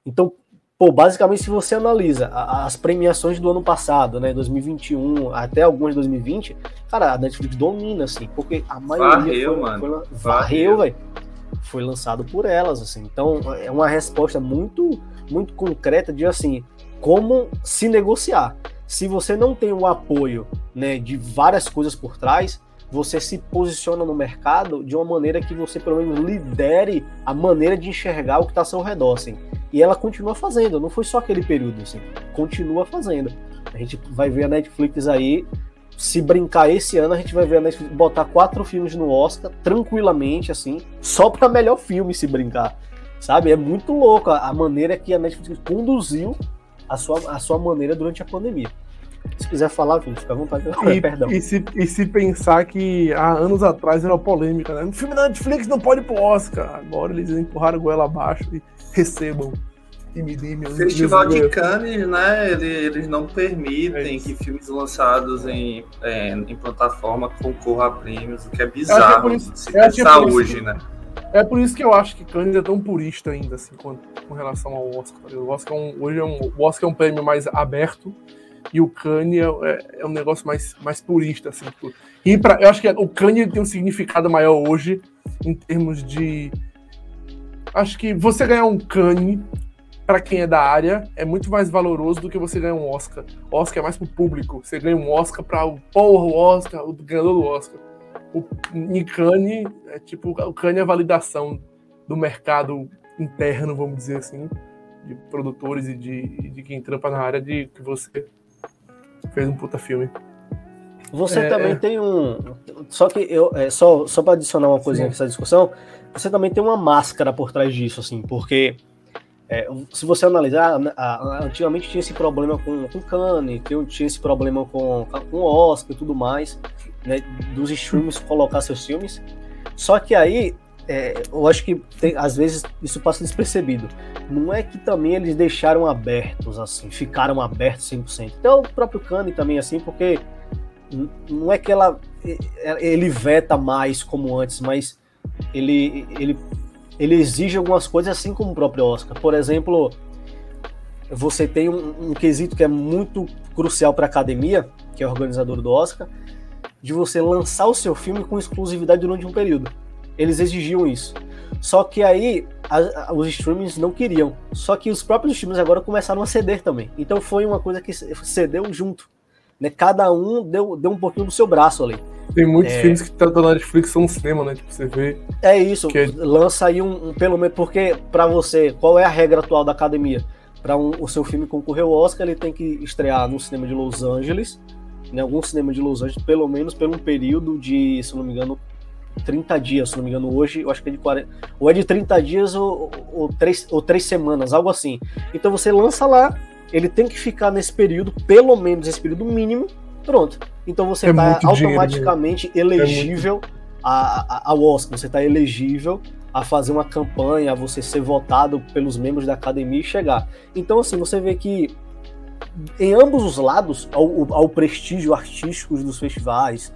Então, pô, basicamente se você analisa as premiações do ano passado, né, 2021 até algumas de 2020, cara, a Netflix domina assim, porque a maioria varreu, foi, mano. Foi, varreu, velho. Foi lançado por elas assim. Então, é uma resposta muito muito concreta de assim, como se negociar se você não tem o apoio né, de várias coisas por trás, você se posiciona no mercado de uma maneira que você pelo menos lidere a maneira de enxergar o que está ao seu redor, assim. E ela continua fazendo, não foi só aquele período, assim, continua fazendo. A gente vai ver a Netflix aí, se brincar esse ano, a gente vai ver a Netflix botar quatro filmes no Oscar, tranquilamente, assim, só para melhor filme se brincar, sabe? É muito louco a maneira que a Netflix conduziu a sua, a sua maneira durante a pandemia. Se quiser falar, fica à vontade. E, Perdão. E se, e se pensar que há anos atrás era uma polêmica, né? O filme da Netflix não pode ir pro Oscar. Agora eles empurraram a goela abaixo e recebam. E me deem meus Festival de Cannes, né? Eles não permitem é que filmes lançados em, é, em plataforma concorram a prêmios, o que é bizarro isso, se pensar hoje, que, né? É por isso que eu acho que Cannes é tão purista ainda, assim, com, com relação ao Oscar. O Oscar é um, hoje é um, o Oscar é um prêmio mais aberto e o Kanye é, é, um negócio mais, mais purista, assim. Tipo, e pra, eu acho que o Kanye tem um significado maior hoje em termos de. Acho que você ganhar um Kanye para quem é da área é muito mais valoroso do que você ganhar um Oscar. Oscar é mais pro público. Você ganha um Oscar para o porra, o Oscar, o ganhador do Oscar. O Kanye é tipo o Kanye é a validação do mercado interno, vamos dizer assim, de produtores e de, de quem trampa na área de que você fez um puta filme. Você é, também é... tem um. Só que eu. É, só só para adicionar uma coisinha nessa discussão, você também tem uma máscara por trás disso, assim, porque. É, se você analisar, antigamente tinha esse problema com, com Cannes, tinha esse problema com, com Oscar e tudo mais, né, dos streams colocar seus filmes. Só que aí é, eu acho que tem, às vezes isso passa despercebido. Não é que também eles deixaram abertos assim, ficaram abertos 100%. Então o próprio Kanye também assim, porque não é que ela ele veta mais como antes, mas ele ele ele exige algumas coisas assim como o próprio Oscar. Por exemplo, você tem um, um quesito que é muito crucial para a academia, que é organizador do Oscar, de você lançar o seu filme com exclusividade durante um período. Eles exigiam isso. Só que aí a, a, os streamings não queriam. Só que os próprios streamings agora começaram a ceder também. Então foi uma coisa que cedeu junto. Né? Cada um deu, deu um pouquinho do seu braço ali. Tem muitos é... filmes que estão na Netflix são cinema, né? Tipo, você vê. É isso. É... Lança aí um, um, pelo menos porque para você, qual é a regra atual da academia? Para um, o seu filme concorrer ao Oscar, ele tem que estrear no cinema de Los Angeles, em algum cinema de Los Angeles, pelo menos por um período de, se não me engano, 30 dias, se não me engano, hoje, eu acho que é de 40. Ou é de 30 dias ou, ou, três, ou três semanas, algo assim. Então você lança lá, ele tem que ficar nesse período, pelo menos esse período mínimo, pronto. Então você está é automaticamente dinheiro, elegível é a, a, ao Oscar, você está elegível a fazer uma campanha, a você ser votado pelos membros da academia e chegar. Então, assim, você vê que em ambos os lados, ao, ao prestígio artístico dos festivais,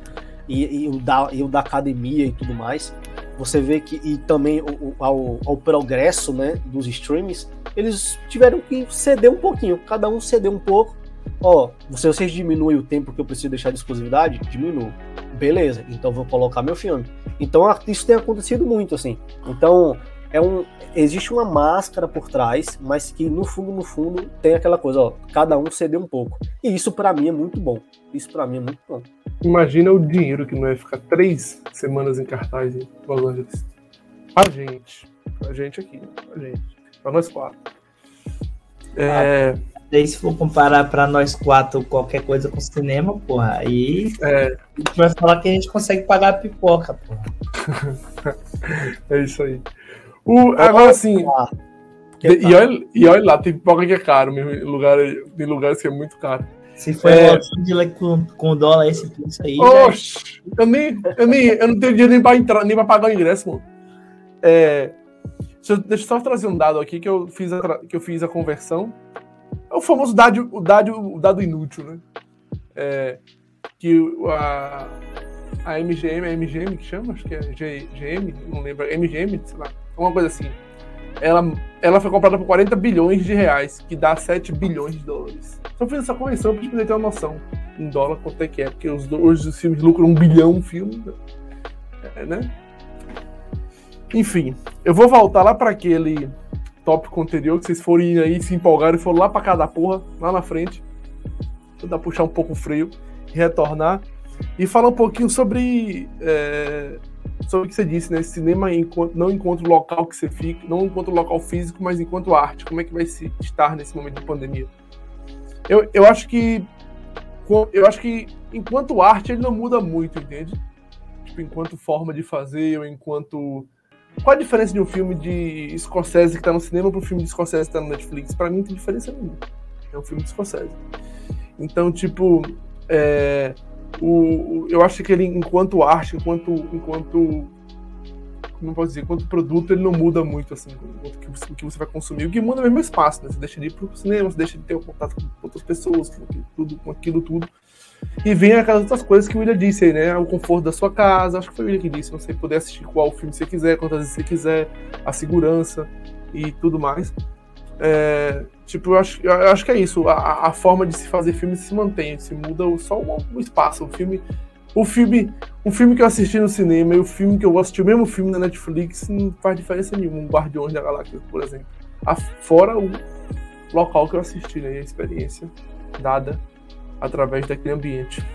e, e, o da, e o da academia e tudo mais, você vê que, e também o, ao, ao progresso né, dos streams, eles tiveram que ceder um pouquinho, cada um ceder um pouco. Ó, se vocês diminuem o tempo que eu preciso deixar de exclusividade, diminuo. Beleza, então vou colocar meu filme. Então isso tem acontecido muito, assim. Então, é um, existe uma máscara por trás, mas que no fundo, no fundo, tem aquela coisa, ó, cada um ceder um pouco. E isso para mim é muito bom. Isso para mim é muito bom. Imagina o dinheiro que não é ficar três semanas em cartaz em Los Angeles. A gente. A gente aqui. A gente. Pra nós quatro. É... Daí, se for comparar para nós quatro qualquer coisa com cinema, porra, aí é. a gente vai falar que a gente consegue pagar a pipoca, porra. é isso aí. O, agora assim. E olha, e olha lá, tem pipoca que é caro mesmo. Lugar, em lugares que é muito caro. Se for é... com, com dólar esse preço aí. Oxe, já... eu, nem, eu, nem, eu não tenho dinheiro nem pra, entrar, nem pra pagar o ingresso, mano. É, deixa, deixa eu só trazer um dado aqui que eu fiz a, que eu fiz a conversão. É o famoso dado, o dado, o dado inútil, né? É, que a, a MGM, a MGM que chama, acho que é GM, não lembro, MGM, sei lá, uma coisa assim. Ela, ela foi comprada por 40 bilhões de reais, que dá 7 bilhões de dólares. Só fiz essa correção pra gente ter uma noção em dólar quanto é que é, porque os, hoje os filmes lucram um bilhão um filme, é, né? Enfim, eu vou voltar lá para aquele tópico anterior, que vocês forem aí, se empolgaram e foram lá para cada porra, lá na frente. Vou dar puxar um pouco o freio retornar e falar um pouquinho sobre, é, sobre o que você disse, né? Cinema não enquanto local que você fica, não enquanto local físico, mas enquanto arte. Como é que vai se estar nesse momento de pandemia? Eu, eu acho que eu acho que enquanto arte ele não muda muito, entende? Tipo, enquanto forma de fazer ou enquanto qual a diferença de um filme de Scorsese que tá no cinema para um filme de Scorsese que tá no Netflix? Para mim não tem diferença nenhuma. É um filme de Scorsese. Então, tipo, é, o, eu acho que ele, enquanto arte, enquanto, enquanto como posso dizer, enquanto produto, ele não muda muito, assim, o que, o você vai consumir. O que muda é o mesmo espaço, né? Você deixa de ir pro cinema, você deixa de ter o contato com outras pessoas, com, tudo, com aquilo tudo. E vem aquelas outras coisas que o William disse aí, né? O conforto da sua casa, acho que foi o William que disse, você poder assistir qual filme você quiser, quantas vezes você quiser, a segurança e tudo mais. É, tipo, eu acho, eu acho que é isso. A, a, forma de se fazer filme se mantém, se muda só o, o espaço. O filme o filme, o filme que eu assisti no cinema e o filme que eu assisti, o mesmo filme na Netflix, não faz diferença nenhuma. Um Guardiões da Galáxia, por exemplo. Fora o local que eu assisti, né? E a experiência dada através daquele ambiente.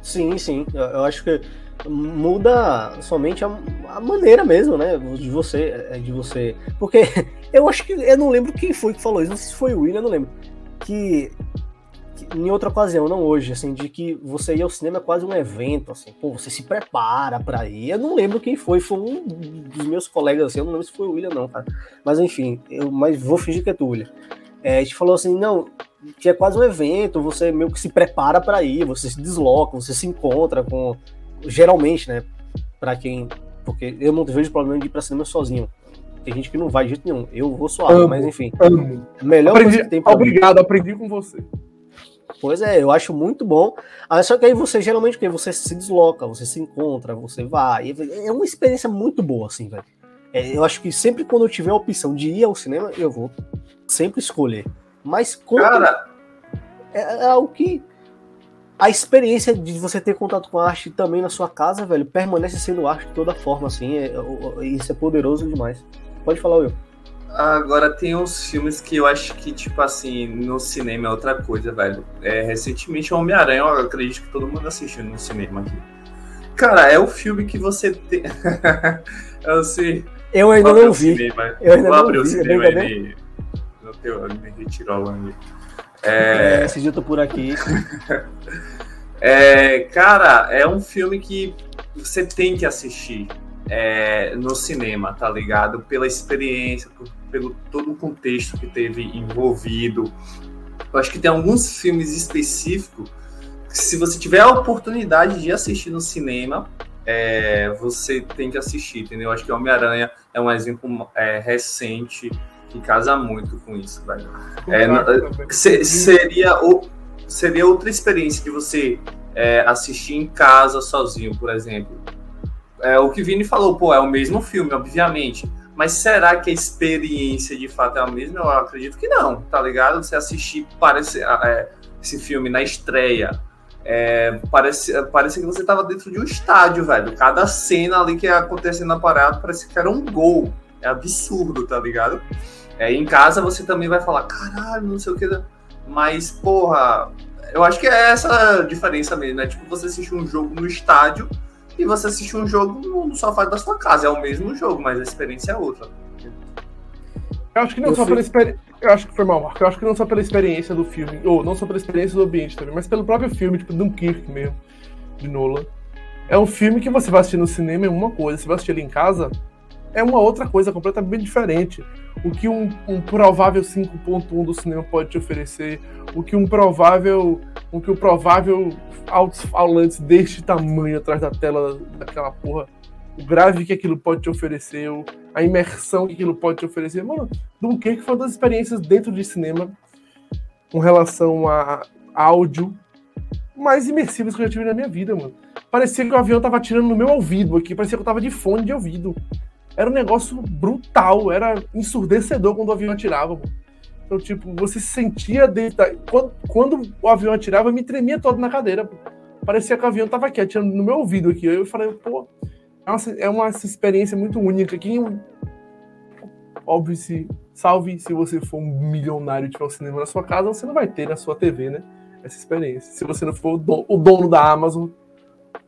Sim, sim. Eu acho que muda somente a, a, maneira mesmo, né? De você, é, de você. Porque eu acho que eu não lembro quem foi que falou isso. Não sei se foi o William, eu não lembro. Que em outra ocasião, não hoje, assim, de que você ir ao cinema é quase um evento, assim, pô, você se prepara para ir. Eu não lembro quem foi, foi um dos meus colegas, assim, eu não lembro se foi o William, não, cara. Mas enfim, eu mas vou fingir que é tu, William. É, a gente falou assim, não, que é quase um evento, você meio que se prepara para ir, você se desloca, você se encontra com. Geralmente, né? Para quem. Porque eu não vejo problema de ir pra cinema sozinho. Tem gente que não vai de jeito nenhum. Eu vou suave, mas enfim. Amo. Melhor aprendi, coisa que tem pra Obrigado, mim. aprendi com você. Pois é, eu acho muito bom. Ah, só que aí você geralmente que você se desloca, você se encontra, você vai. É uma experiência muito boa, assim, velho. É, eu acho que sempre quando eu tiver a opção de ir ao cinema, eu vou sempre escolher. Mas quando Cara... é, é algo que a experiência de você ter contato com a arte também na sua casa, velho, permanece sendo arte de toda forma, assim. É, é, isso é poderoso demais. Pode falar, Will. Agora tem uns filmes que eu acho que, tipo assim, no cinema é outra coisa, velho. É, recentemente, Homem-Aranha, eu acredito que todo mundo assistiu no cinema aqui. Cara, é o filme que você tem. eu sei. Eu ainda não vi. Cinema. Eu ainda Vou não abrir vi. o cinema. No teu, me retirou ali. É... é, esse dia eu tô por aqui. é, cara, é um filme que você tem que assistir é, no cinema, tá ligado? Pela experiência, por, pelo todo o contexto que teve envolvido. Eu acho que tem alguns filmes específicos que, se você tiver a oportunidade de assistir no cinema, é, você tem que assistir, entendeu? Eu acho que Homem-Aranha é um exemplo é, recente que casa muito com isso, velho. É, se, seria, o, seria outra experiência que você é, assistir em casa sozinho, por exemplo é, o que Vini falou, pô, é o mesmo filme, obviamente. Mas será que a experiência de fato é a mesma? Eu acredito que não, tá ligado? Você assistir parece, é, esse filme na estreia. É, parece, parece que você tava dentro de um estádio, velho. Cada cena ali que ia acontecendo na parada parece que era um gol. É absurdo, tá ligado? É, em casa você também vai falar, caralho, não sei o que. Mas, porra, eu acho que é essa diferença mesmo, né? Tipo, você assistir um jogo no estádio e você assiste um jogo no sofá da sua casa. É o mesmo jogo, mas a experiência é outra. Eu acho que não eu só pela experiência. Eu acho que foi mal, Marco. Eu acho que não só pela experiência do filme, ou não só pela experiência do ambiente também, mas pelo próprio filme, tipo Dunkirk mesmo, de Nolan. É um filme que você vai assistir no cinema é uma coisa, você vai assistir ele em casa é uma outra coisa completamente diferente. O que um, um provável 5.1 do cinema pode te oferecer, o que um provável, o que o provável alto-falantes deste tamanho atrás da tela daquela porra, o grave que aquilo pode te oferecer, a imersão que aquilo pode te oferecer. Mano, Dunkirk foi uma das experiências dentro de cinema com relação a áudio mais imersivas que eu já tive na minha vida, mano. Parecia que o avião tava atirando no meu ouvido aqui, parecia que eu tava de fone de ouvido. Era um negócio brutal, era ensurdecedor quando o avião atirava, mano. Então, tipo, você se sentia dentro da... quando, quando o avião atirava, eu me tremia todo na cadeira. Pô. Parecia que o avião tava aqui, atirando no meu ouvido aqui. Eu falei, pô, é uma, é uma experiência muito única. Quem, óbvio, se, salve se você for um milionário e tiver um cinema na sua casa, você não vai ter na sua TV, né? Essa experiência. Se você não for o dono da Amazon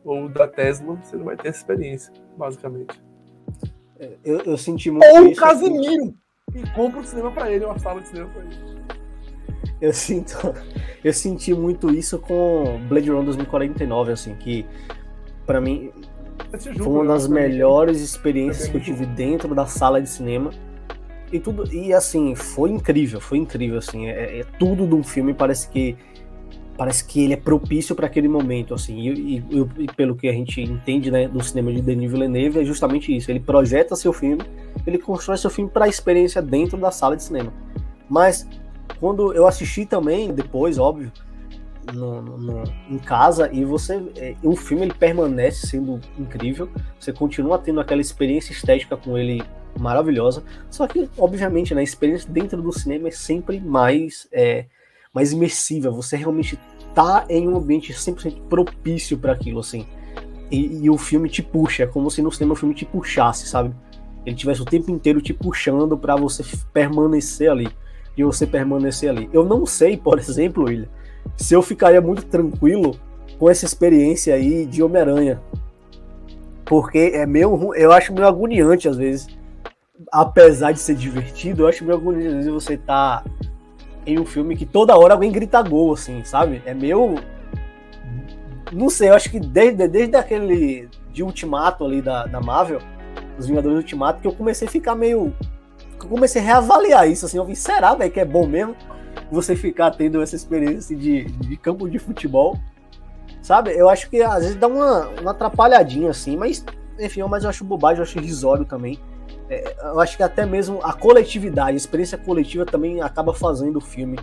ou da Tesla, você não vai ter essa experiência, basicamente. Eu, eu senti muito Ou o Casimiro! E compra o cinema pra ele, uma sala de cinema pra ele. Eu sinto. Eu senti muito isso com Blade Runner 2049, assim, que para mim foi uma das melhores experiências que eu tive dentro da sala de cinema. E tudo, e assim, foi incrível, foi incrível, assim, é, é tudo de um filme parece que parece que ele é propício para aquele momento, assim, e, e, e, pelo que a gente entende, né, do cinema de Denis Villeneuve, é justamente isso, ele projeta seu filme, ele constrói seu filme para a experiência dentro da sala de cinema. Mas, quando eu assisti também, depois, óbvio, no, no, em casa e você é, o filme ele permanece sendo incrível você continua tendo aquela experiência estética com ele maravilhosa só que obviamente né, a experiência dentro do cinema é sempre mais é, mais imersiva você realmente tá em um ambiente 100% propício para aquilo assim e, e, o filme te puxa é como se no cinema o filme te puxasse sabe ele tivesse o tempo inteiro te puxando para você permanecer ali e você permanecer ali eu não sei por exemplo William se eu ficaria muito tranquilo com essa experiência aí de Homem-Aranha. Porque é meio eu acho meio agoniante às vezes. Apesar de ser divertido, eu acho meio agoniante às vezes você tá em um filme que toda hora alguém grita gol, assim, sabe? É meio. Não sei, eu acho que desde, desde aquele de Ultimato ali da, da Marvel, os Vingadores Ultimato, que eu comecei a ficar meio. Eu comecei a reavaliar isso, assim, eu vi, será, velho, que é bom mesmo? você ficar tendo essa experiência de, de campo de futebol. Sabe? Eu acho que às vezes dá uma, uma atrapalhadinha assim, mas enfim, mas eu acho bobagem, eu acho risório também. É, eu acho que até mesmo a coletividade, a experiência coletiva também acaba fazendo o filme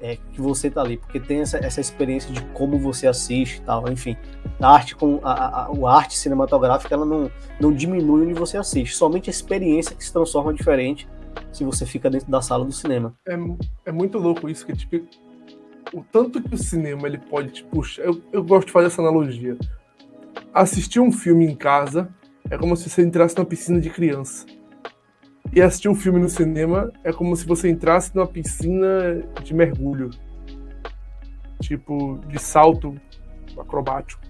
é, que você tá ali, porque tem essa, essa experiência de como você assiste e tal, enfim. A arte, com, a, a, a, arte cinematográfica ela não, não diminui onde você assiste, somente a experiência que se transforma diferente se você fica dentro da sala do cinema. É, é muito louco isso, que tipo, o tanto que o cinema ele pode te puxar. Eu, eu gosto de fazer essa analogia. Assistir um filme em casa é como se você entrasse numa piscina de criança. E assistir um filme no cinema é como se você entrasse numa piscina de mergulho. Tipo, de salto acrobático.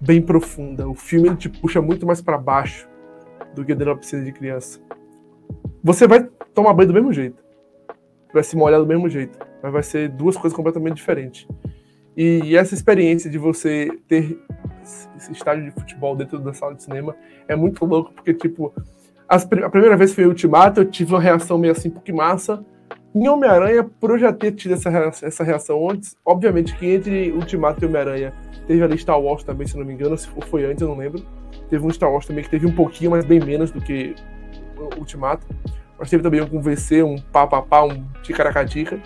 Bem profunda. O filme te puxa muito mais para baixo do que dentro da piscina de criança. Você vai tomar banho do mesmo jeito. Vai se molhar do mesmo jeito. Mas vai ser duas coisas completamente diferentes. E, e essa experiência de você ter esse estádio de futebol dentro da sala de cinema é muito louco, porque, tipo, as, a primeira vez foi Ultimato, eu tive uma reação meio assim, porque massa. Em Homem-Aranha, por eu já ter tido essa, essa reação antes, obviamente que entre Ultimato e Homem-Aranha teve ali Star Wars também, se não me engano, se foi antes, eu não lembro. Teve um Star Wars também que teve um pouquinho, mas bem menos do que Ultimato. Mas teve também um VC, um papapá, um ticaracatica.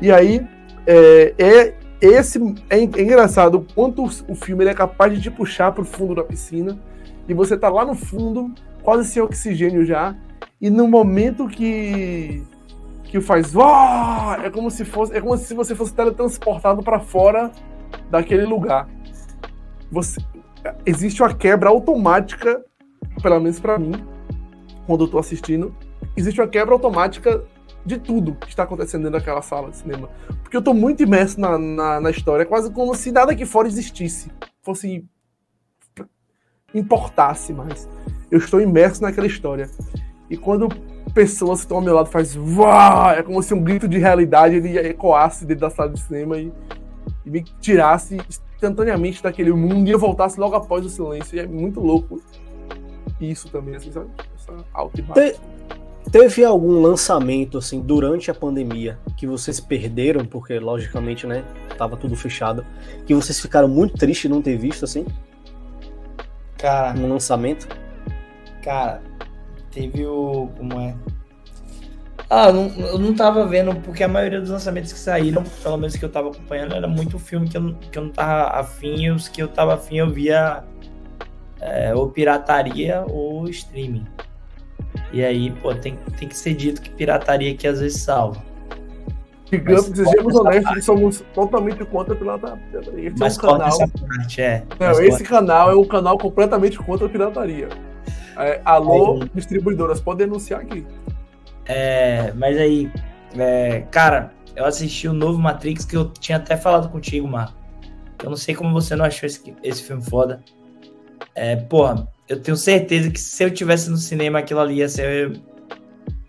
E aí, é, é esse é, é, engraçado o quanto o filme é capaz de te puxar para o fundo da piscina e você tá lá no fundo, quase sem oxigênio já, e no momento que que faz é como se fosse é como se você fosse teletransportado para fora daquele lugar. Você existe uma quebra automática, pelo menos para mim, quando eu tô assistindo, existe uma quebra automática de tudo que está acontecendo dentro daquela sala de cinema. Porque eu tô muito imerso na, na, na história, quase como se nada aqui fora existisse, fosse importasse mais. Eu estou imerso naquela história. E quando pessoas estão ao meu lado faz Uau! é como se um grito de realidade ele ecoasse dentro da sala de cinema e, e me tirasse instantaneamente daquele mundo e eu voltasse logo após o silêncio. E é muito louco isso também, assim, sabe? Essa alta e baixa. Teve algum lançamento assim durante a pandemia que vocês perderam porque logicamente, né, tava tudo fechado, que vocês ficaram muito tristes de não ter visto assim? Cara, um lançamento? Cara, teve o como é? Ah, não, eu não tava vendo, porque a maioria dos lançamentos que saíram, pelo menos que eu tava acompanhando, era muito filme que eu, que eu não tava afim, e os que eu tava afim eu via é, ou pirataria ou streaming. E aí, pô, tem, tem que ser dito que pirataria que às vezes salva. Digamos, sejamos honestos, somos totalmente contra a pirataria. Esse mas é um canal... parte, é. Não, esse canal é um canal completamente contra a pirataria. É, alô, aí, distribuidoras, pode denunciar aqui. É, mas aí, é, cara, eu assisti o novo Matrix que eu tinha até falado contigo, Marco. Eu não sei como você não achou esse, esse filme foda. É, porra, eu tenho certeza que se eu tivesse no cinema aquilo ali ia ser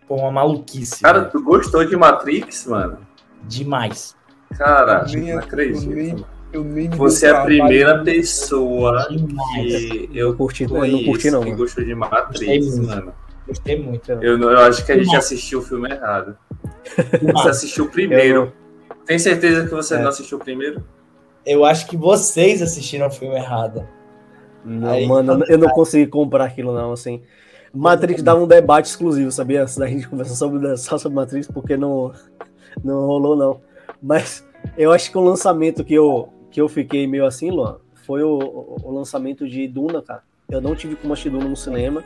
pô, uma maluquice. Cara, velho. tu gostou de Matrix, mano? Demais. Cara, não acredito. Eu nem, Você é a primeira pessoa que eu curti, conheço, não curti não, que gostou de Matrix, mano. Gostei muito. Eu, eu acho que a gente assistiu o filme errado. Você assistiu o primeiro. Tem certeza que você é. não assistiu o primeiro? Eu acho que vocês assistiram o filme errado. Não, Aí, mano, eu não consegui comprar aquilo, não, assim. Matrix dá um debate exclusivo, sabia? Da gente conversar sobre, só sobre Matrix, porque não, não rolou, não. Mas eu acho que o lançamento que eu, que eu fiquei meio assim, Luan, foi o, o lançamento de Duna, cara. Eu não tive como assistir Duna no cinema.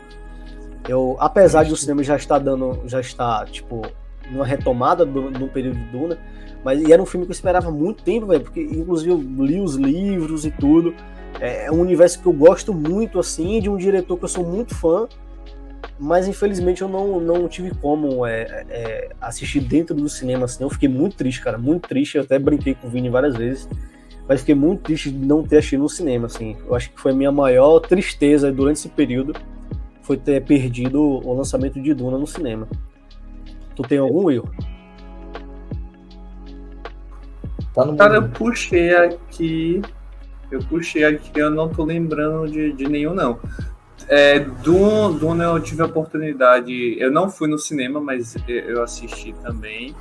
Eu, apesar de o cinema já estar dando, já está, tipo, numa retomada do, no período de Duna, mas e era um filme que eu esperava muito tempo, velho, porque inclusive eu li os livros e tudo. É, é um universo que eu gosto muito, assim, de um diretor que eu sou muito fã, mas infelizmente eu não, não tive como é, é, assistir dentro do cinema, assim. Eu fiquei muito triste, cara, muito triste. Eu até brinquei com o Vini várias vezes, mas fiquei muito triste de não ter assistido no cinema, assim. Eu acho que foi a minha maior tristeza durante esse período, foi ter perdido o lançamento de Duna no cinema. Tu tem algum erro? Tá Cara, eu puxei aqui. Eu puxei aqui, eu não tô lembrando de, de nenhum, não. É, Duna, eu tive a oportunidade. Eu não fui no cinema, mas eu assisti também.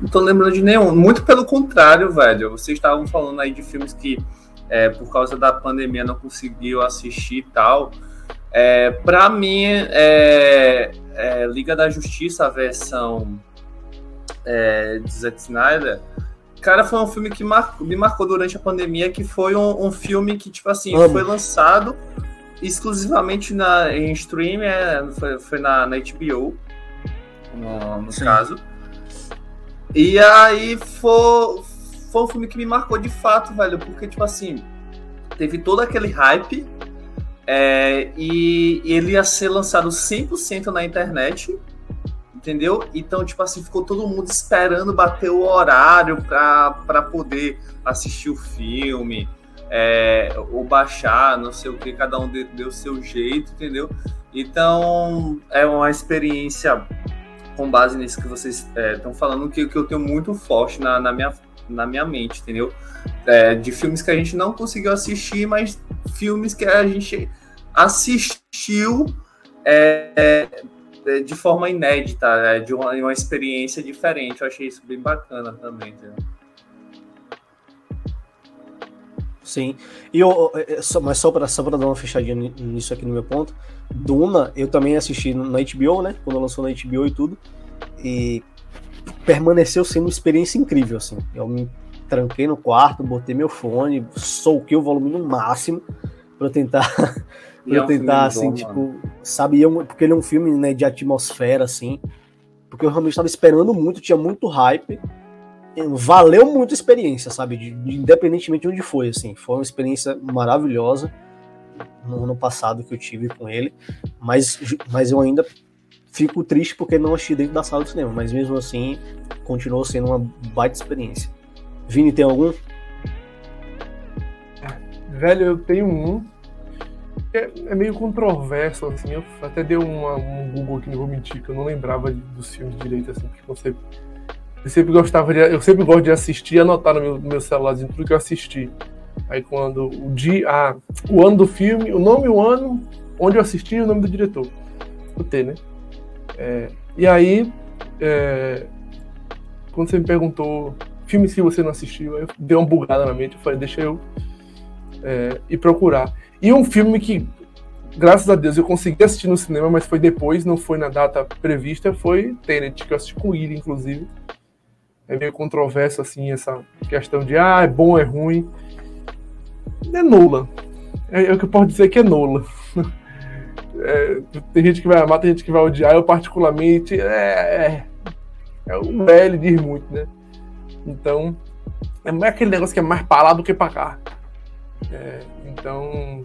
Não tô lembrando de nenhum. Muito pelo contrário, velho. Vocês estavam falando aí de filmes que, é, por causa da pandemia, não conseguiu assistir e tal. É, para mim, é, é, Liga da Justiça, a versão é, de Zack Snyder, cara, foi um filme que marcou, me marcou durante a pandemia, que foi um, um filme que, tipo assim, Amo. foi lançado exclusivamente na, em stream, é, foi, foi na, na HBO, no, no caso. E aí foi, foi um filme que me marcou de fato, velho, porque, tipo assim, teve todo aquele hype é, e, e ele ia ser lançado 100% na internet, entendeu? Então, tipo assim, ficou todo mundo esperando bater o horário para poder assistir o filme é, ou baixar, não sei o que, cada um deu o seu jeito, entendeu? Então é uma experiência com base nisso que vocês estão é, falando que, que eu tenho muito forte na, na, minha, na minha mente, entendeu? É, de filmes que a gente não conseguiu assistir, mas filmes que a gente assistiu é, é, de forma inédita, é, de uma, uma experiência diferente. Eu achei isso bem bacana também, entendeu? Sim. E eu, é, é, mas só para só dar uma fechadinha nisso aqui no meu ponto, Duna eu também assisti na HBO, né? Quando lançou na HBO e tudo. E permaneceu sendo uma experiência incrível, assim. Eu me tranquei no quarto, botei meu fone, solquei o volume no máximo para tentar para é um tentar assim, bom, tipo, mano. sabe, porque ele é um filme, né, de atmosfera assim. Porque eu realmente estava esperando muito, tinha muito hype valeu muito a experiência, sabe? De, de, independentemente de onde foi, assim. Foi uma experiência maravilhosa no ano passado que eu tive com ele, mas, mas eu ainda fico triste porque não achei dentro da sala do cinema, mas mesmo assim continuou sendo uma baita experiência. Vini, tem algum? Velho, eu tenho um. É, é meio controverso, assim. Eu até dei uma, um Google aqui, não vou mentir, que eu não lembrava dos filmes direito, assim, porque você eu sempre gostava de, eu sempre gosto de assistir e anotar no meu, no meu celularzinho tudo que eu assisti. Aí quando o dia, ah, o ano do filme, o nome, o ano, onde eu assisti e o nome do diretor. O T, né? É, e aí, é, quando você me perguntou filmes que você não assistiu, eu dei uma bugada na mente, eu falei, deixa eu é, ir procurar. E um filme que, graças a Deus, eu consegui assistir no cinema, mas foi depois, não foi na data prevista, foi Tenet, que eu assisti com ele, inclusive é meio controverso assim essa questão de ah, é bom, é ruim. É nula. É, é o que eu posso dizer que é nula. É, tem gente que vai amar, tem gente que vai odiar. Eu, particularmente, é, é, é o L diz muito, né? Então, é mais aquele negócio que é mais pra lá do que pra cá. É, então,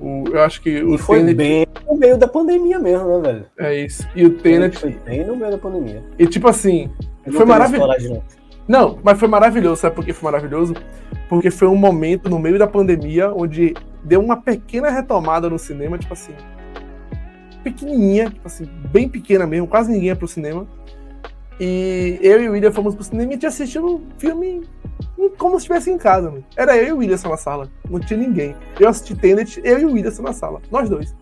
o, eu acho que o foi Tenet... bem no meio da pandemia mesmo, né, velho? É isso. E o Tenet. Foi bem no meio da pandemia. E tipo assim, foi maravilhoso. Não, mas foi maravilhoso. Sabe por que foi maravilhoso? Porque foi um momento no meio da pandemia onde deu uma pequena retomada no cinema, tipo assim. Pequenininha, tipo assim, bem pequena mesmo, quase ninguém ia pro cinema. E eu e o William fomos pro cinema e a gente assistiu um filme como se estivesse em casa. Mano. Era eu e o William na sala, não tinha ninguém. Eu assisti Tenet, eu e o William na sala, nós dois.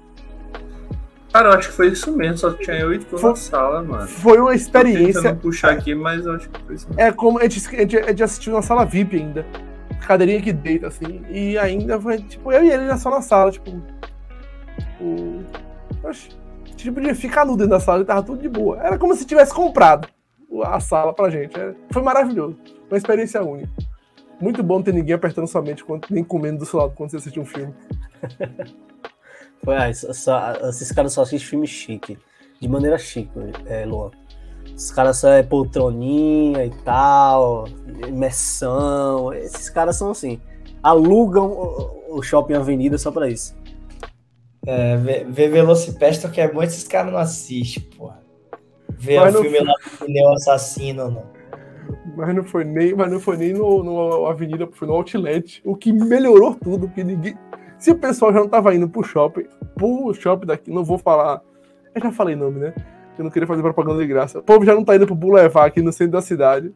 Cara, eu acho que foi isso mesmo, só tinha eu e tu Foi- na sala, mano. Foi uma Tô experiência. tentando puxar aqui, mas eu acho que foi isso mesmo. É como a gente, a gente, a gente assistiu na sala VIP ainda. Cadeirinha que deita, assim. E ainda foi, tipo, eu e ele só na sala, tipo. O. Oxe, gente podia ficar nu dentro da sala e tava tudo de boa. Era como se tivesse comprado a sala pra gente. É, foi maravilhoso. Uma experiência única. Muito bom ter ninguém apertando sua mente, quando- nem comendo do seu lado quando você assiste um filme. Foi, ah, esses caras só assistem filme chique. De maneira chique, é, Luan. Esses caras só é poltroninha e tal, imersão. Esses caras são assim. Alugam o, shopping avenida só pra isso. É, ver, Velocipastor que é bom, esses caras não assistem, porra. Ver Mas o filme lá do pneu assassino, não. Mas não foi nem, mas não foi nem no, no Avenida, foi no Outlet. O que melhorou tudo, porque ninguém. Se o pessoal já não tava indo pro shopping, pro shopping daqui, não vou falar. Eu já falei nome, né? Eu não queria fazer propaganda de graça. O povo já não tá indo pro Boulevard aqui no centro da cidade.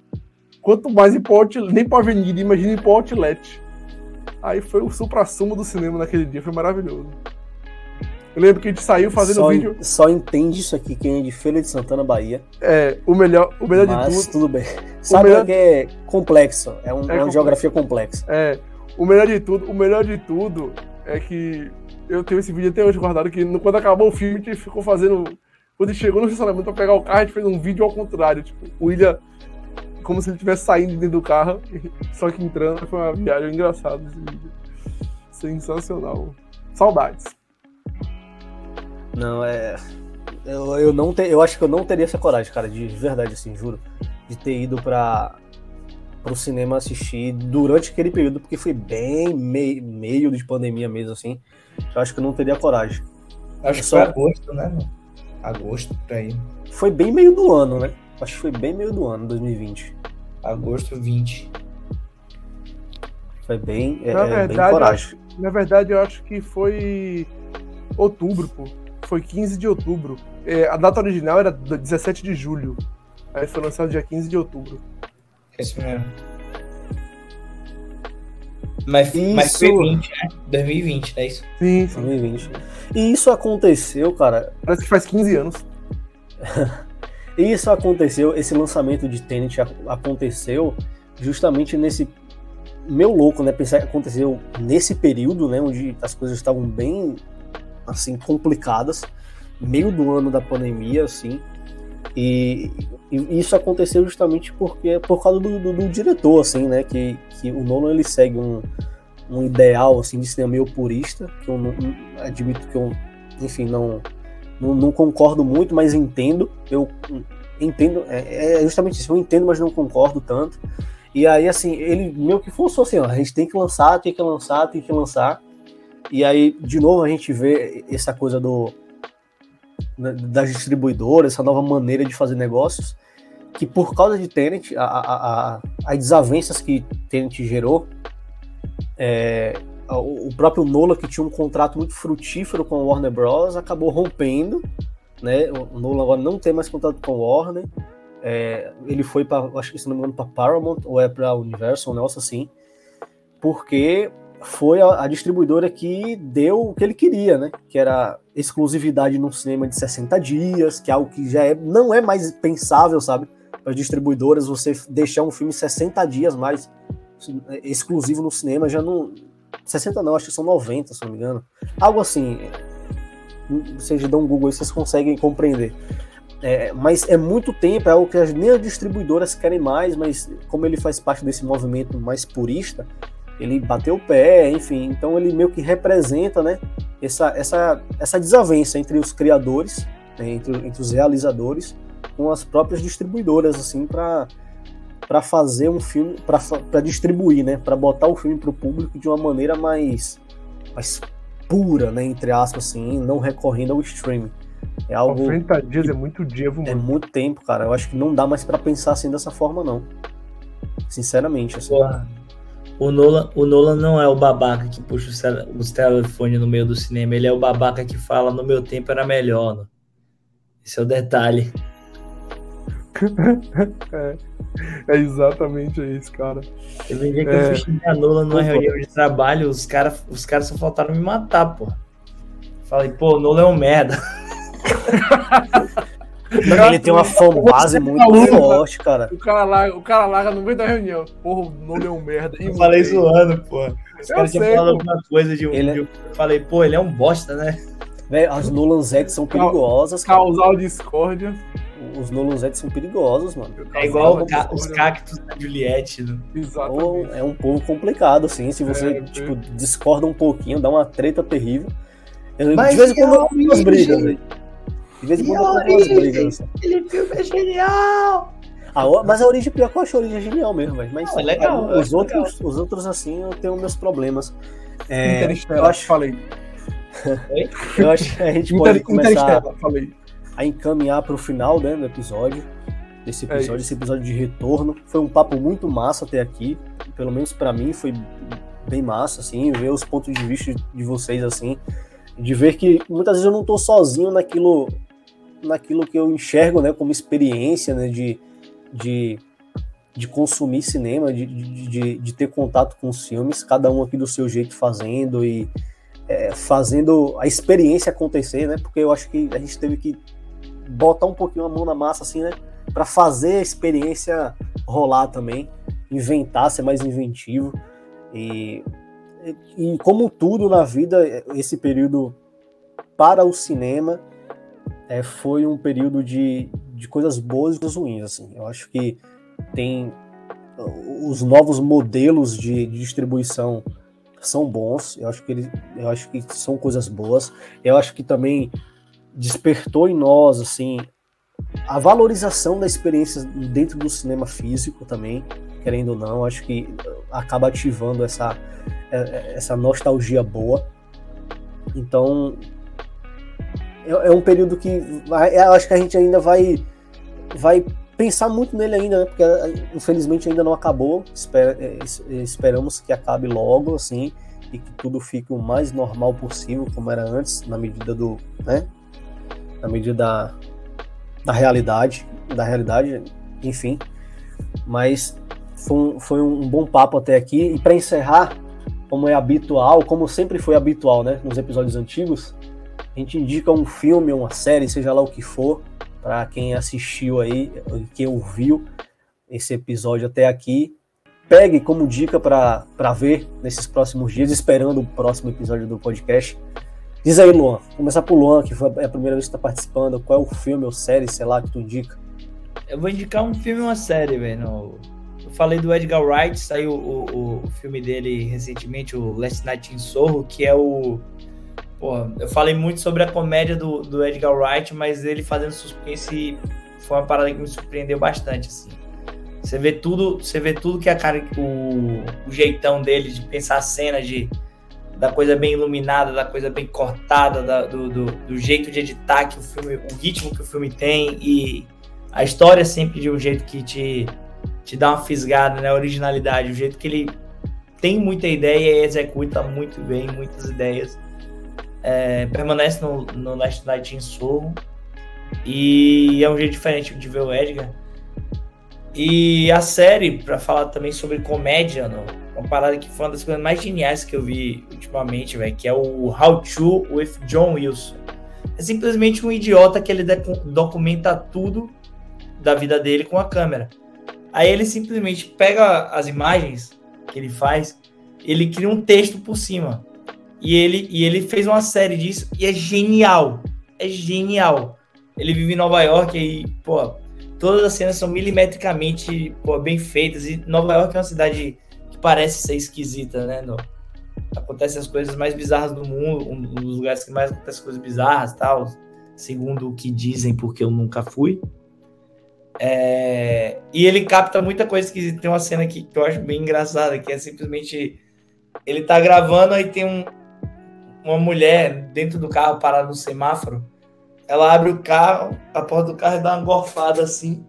Quanto mais ir pro outlet, nem pra Avenida, imagina ir pro Outlet. Aí foi o supra-sumo do cinema naquele dia, foi maravilhoso. Eu lembro que a gente saiu fazendo Só, vídeo. só entende isso aqui quem é de Feira de Santana, Bahia. É, o melhor, o melhor de Mas tudo. tudo bem. Sabe melhor- que é complexo. É, um- é uma complexo. geografia complexa. É, o melhor de tudo, o melhor de tudo é que eu tenho esse vídeo até hoje guardado que quando acabou o filme a gente ficou fazendo quando chegou no estacionamento pra pegar o carro, a gente fez um vídeo ao contrário, tipo, o William como se ele estivesse saindo de dentro do carro, só que entrando, foi uma viagem engraçada esse vídeo. Sensacional. Saudades. Não, é. Eu, eu, não te, eu acho que eu não teria essa coragem, cara, de verdade, assim, juro. De ter ido pra, pro cinema assistir durante aquele período, porque foi bem mei, meio de pandemia mesmo, assim. Eu acho que eu não teria coragem. Acho que Só- foi agosto, né, mano? Agosto, por aí. Foi bem meio do ano, né? Acho que foi bem meio do ano, 2020. Agosto 20. Foi bem, é, Na é, bem verdade, eu coragem. Na verdade, eu acho que foi outubro, pô. Foi 15 de outubro. É, a data original era 17 de julho. Aí foi lançado dia 15 de outubro. É isso mesmo. Mas, mas foi Isso. 20, né? 2020, não é isso? Sim, sim. 2020. E isso aconteceu, cara, Parece que faz 15 anos. E isso aconteceu, esse lançamento de Tenet aconteceu justamente nesse meu louco, né? Pensar que aconteceu nesse período, né? Onde as coisas estavam bem, assim, complicadas, meio do ano da pandemia, assim. E, e isso aconteceu justamente porque por causa do, do- do diretor, assim, né? Que, que o Nolan ele segue um, um ideal assim de cinema meio purista, que eu não, admito que eu, enfim, não não, não concordo muito, mas entendo. Eu entendo, é, é justamente isso. Eu entendo, mas não concordo tanto. E aí, assim, ele meio que forçou assim: ó, a gente tem que lançar, tem que lançar, tem que lançar. E aí, de novo, a gente vê essa coisa do da- das distribuidoras, essa nova maneira de fazer negócios, que por causa de Tenet, a, a, a, as desavenças que Tenet gerou, é, o próprio Nolan, que tinha um contrato muito frutífero com a Warner Bros., acabou rompendo. Né? O Nolan agora não tem mais contrato com a Warner. É, ele foi para, acho que se não me engano, para Paramount ou é para Universal, um negócio assim, porque foi a, a distribuidora que deu o que ele queria, né? Que era exclusividade num cinema de 60 dias, que é algo que já é, não é mais pensável, sabe? Para as distribuidoras, você deixar um filme 60 dias mais exclusivo no cinema já não. 60 não, acho que são 90, se não me engano. Algo assim. Vocês dão um Google aí, vocês conseguem compreender. É, mas é muito tempo, é algo que nem as distribuidoras querem mais, mas como ele faz parte desse movimento mais purista, ele bateu o pé, enfim, então ele meio que representa né, essa, essa, essa desavença entre os criadores, né, entre, entre os realizadores, com as próprias distribuidoras, assim, para para fazer um filme, para distribuir, né, para botar o filme para o público de uma maneira mais, mais pura, né, entre aspas, assim, não recorrendo ao streaming. É algo 90 dias é muito dia, viu, é mano? muito tempo, cara. Eu acho que não dá mais para pensar assim dessa forma, não. Sinceramente, assim. Porra. O Nolan, o Nolan não é o babaca que puxa os, tele- os telefones no meio do cinema, ele é o babaca que fala no meu tempo era melhor. Né? Esse é o detalhe. É, é exatamente isso, cara. Teve um dia que É. eu fui xingar Nolan numa reunião de trabalho, os caras os cara só faltaram me matar, pô. Falei, pô, o Nolan é um merda. Ele tem uma fanbase muito aluno, forte, cara. O cara, larga, o cara larga no meio da reunião. Porra, o nome é um merda. Eu falei zoando, pô. Os caras tinham falado alguma coisa de um. Ele é- de um- Eu falei, pô, ele é um bosta, né? Véi, as Nolanzettes são perigosas, cara. Causar discórdia. Os Nolanzettes são perigosos, mano. É igual o ca- os cactos da Juliette. né? Ou Exatamente. é um povo complicado, assim. Se você, É, tipo, discorda um pouquinho, dá uma treta terrível. Eu, Mas de vez em quando brigas, velho. De vez em quando a eu umas brigas. Aquele filme é genial! A mas a origem pior que eu acho a origem genial mesmo, velho. Mas Não, é legal, os, é outros, os outros, assim, eu tenho meus problemas. É, Interestelar, eu acho, falei. eu acho que a gente pode começar a encaminhar para o final né, do episódio. Desse É episódio, esse episódio de retorno. Foi um papo muito massa até aqui. Pelo menos para mim foi bem massa, assim, ver os pontos de vista de vocês, assim. De ver que muitas vezes eu não tô sozinho naquilo, naquilo que eu enxergo, né, como experiência, né, de, de, de consumir cinema, de, de, de, ter contato com os filmes, cada um aqui do seu jeito fazendo e é, fazendo a experiência acontecer, né? Porque eu acho que a gente teve que botar um pouquinho a mão na massa, assim, né? Para fazer a experiência rolar também, inventar, ser mais inventivo. E, e como tudo na vida, esse período para o cinema é, foi um período de, de coisas boas e coisas ruins, assim. Eu acho que tem os novos modelos de, de distribuição são bons, eu acho que eles, eu acho que são coisas boas. Eu acho que também despertou em nós assim a valorização da experiência dentro do cinema físico também, querendo ou não, acho que acaba ativando essa essa nostalgia boa. Então é, é um período que vai, eu acho que a gente ainda vai vai pensar muito nele ainda, né? Porque infelizmente ainda não acabou. Esper, esperamos que acabe logo, assim, e que tudo fique o mais normal possível, como era antes, na medida do, né? Na medida da, da realidade, da realidade, enfim. Mas foi um, foi um bom papo até aqui. E para encerrar, como é habitual, como sempre foi habitual, né? Nos episódios antigos, a gente indica um filme, uma série, seja lá o que for, para quem assistiu aí, quem ouviu esse episódio até aqui, pegue como dica para ver nesses próximos dias, esperando o próximo episódio do podcast. Diz aí, Luan, começar por Luan, que foi a primeira vez que está participando, qual é o filme ou série, sei lá, que tu indica? Eu vou indicar um filme e uma série, velho. Eu falei do Edgar Wright, saiu o, o filme dele recentemente, o Last Night in Soho, que é o Pô, eu falei muito sobre a comédia do, do Edgar Wright, mas ele fazendo suspense foi uma parada que me surpreendeu bastante, assim. Você vê tudo, você vê tudo que a cara, o, o jeitão dele de pensar a cena, de da coisa bem iluminada, da coisa bem cortada, da, do, do, do, jeito de editar que o filme, o ritmo que o filme tem e a história sempre de um jeito que te, te dá uma fisgada, né? A originalidade, o jeito que ele tem muita ideia e executa muito bem muitas ideias é, permanece no, no Last Night in Soho e é um jeito diferente de ver o Edgar. E a série, para falar também sobre comédia, não, uma parada que foi uma das coisas mais geniais que eu vi ultimamente, velho, que é o How To with John Wilson. É simplesmente um idiota que ele documenta tudo da vida dele com a câmera. Aí ele simplesmente pega as imagens que ele faz, ele cria um texto por cima. E ele, e ele fez uma série disso e é genial. É genial. Ele vive em Nova York e, pô, todas as cenas são milimetricamente pô, bem feitas. E Nova York é uma cidade que parece ser esquisita, né? No, acontecem as coisas mais bizarras do mundo, um dos lugares que mais acontecem coisas bizarras tal, segundo o que dizem, porque eu nunca fui. É, e ele capta muita coisa que tem uma cena que, que eu acho bem engraçada, que é simplesmente ele tá gravando, aí tem um, uma mulher dentro do carro parada no semáforo. Ela abre o carro, a porta do carro e dá uma gorfada assim.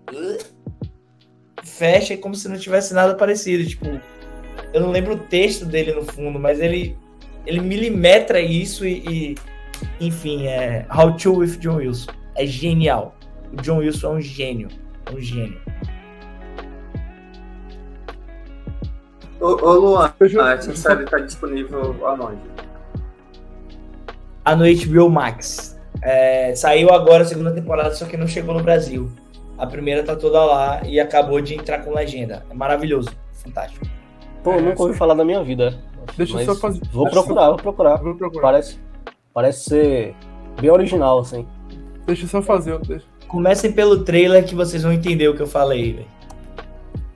Fecha como se não tivesse nada parecido. Tipo, eu não lembro o texto dele no fundo, mas ele, ele milimetra isso e, e enfim, é How to with John Wilson. É genial. O John Wilson é um gênio. É um gênio. Ô, ô Luan, ah, essa série tá disponível aonde? A no HBO Max. É, saiu agora a segunda temporada, só que não chegou no Brasil. A primeira tá toda lá e acabou de entrar com legenda. É maravilhoso, fantástico. Pô, eu nunca ouvi falar da minha vida. Deixa eu só fazer. Vou procurar, vou procurar. Vou procurar. Parece, parece ser bem original, assim. Deixa eu só fazer. Deixa, Comecem pelo trailer que vocês vão entender o que eu falei, velho.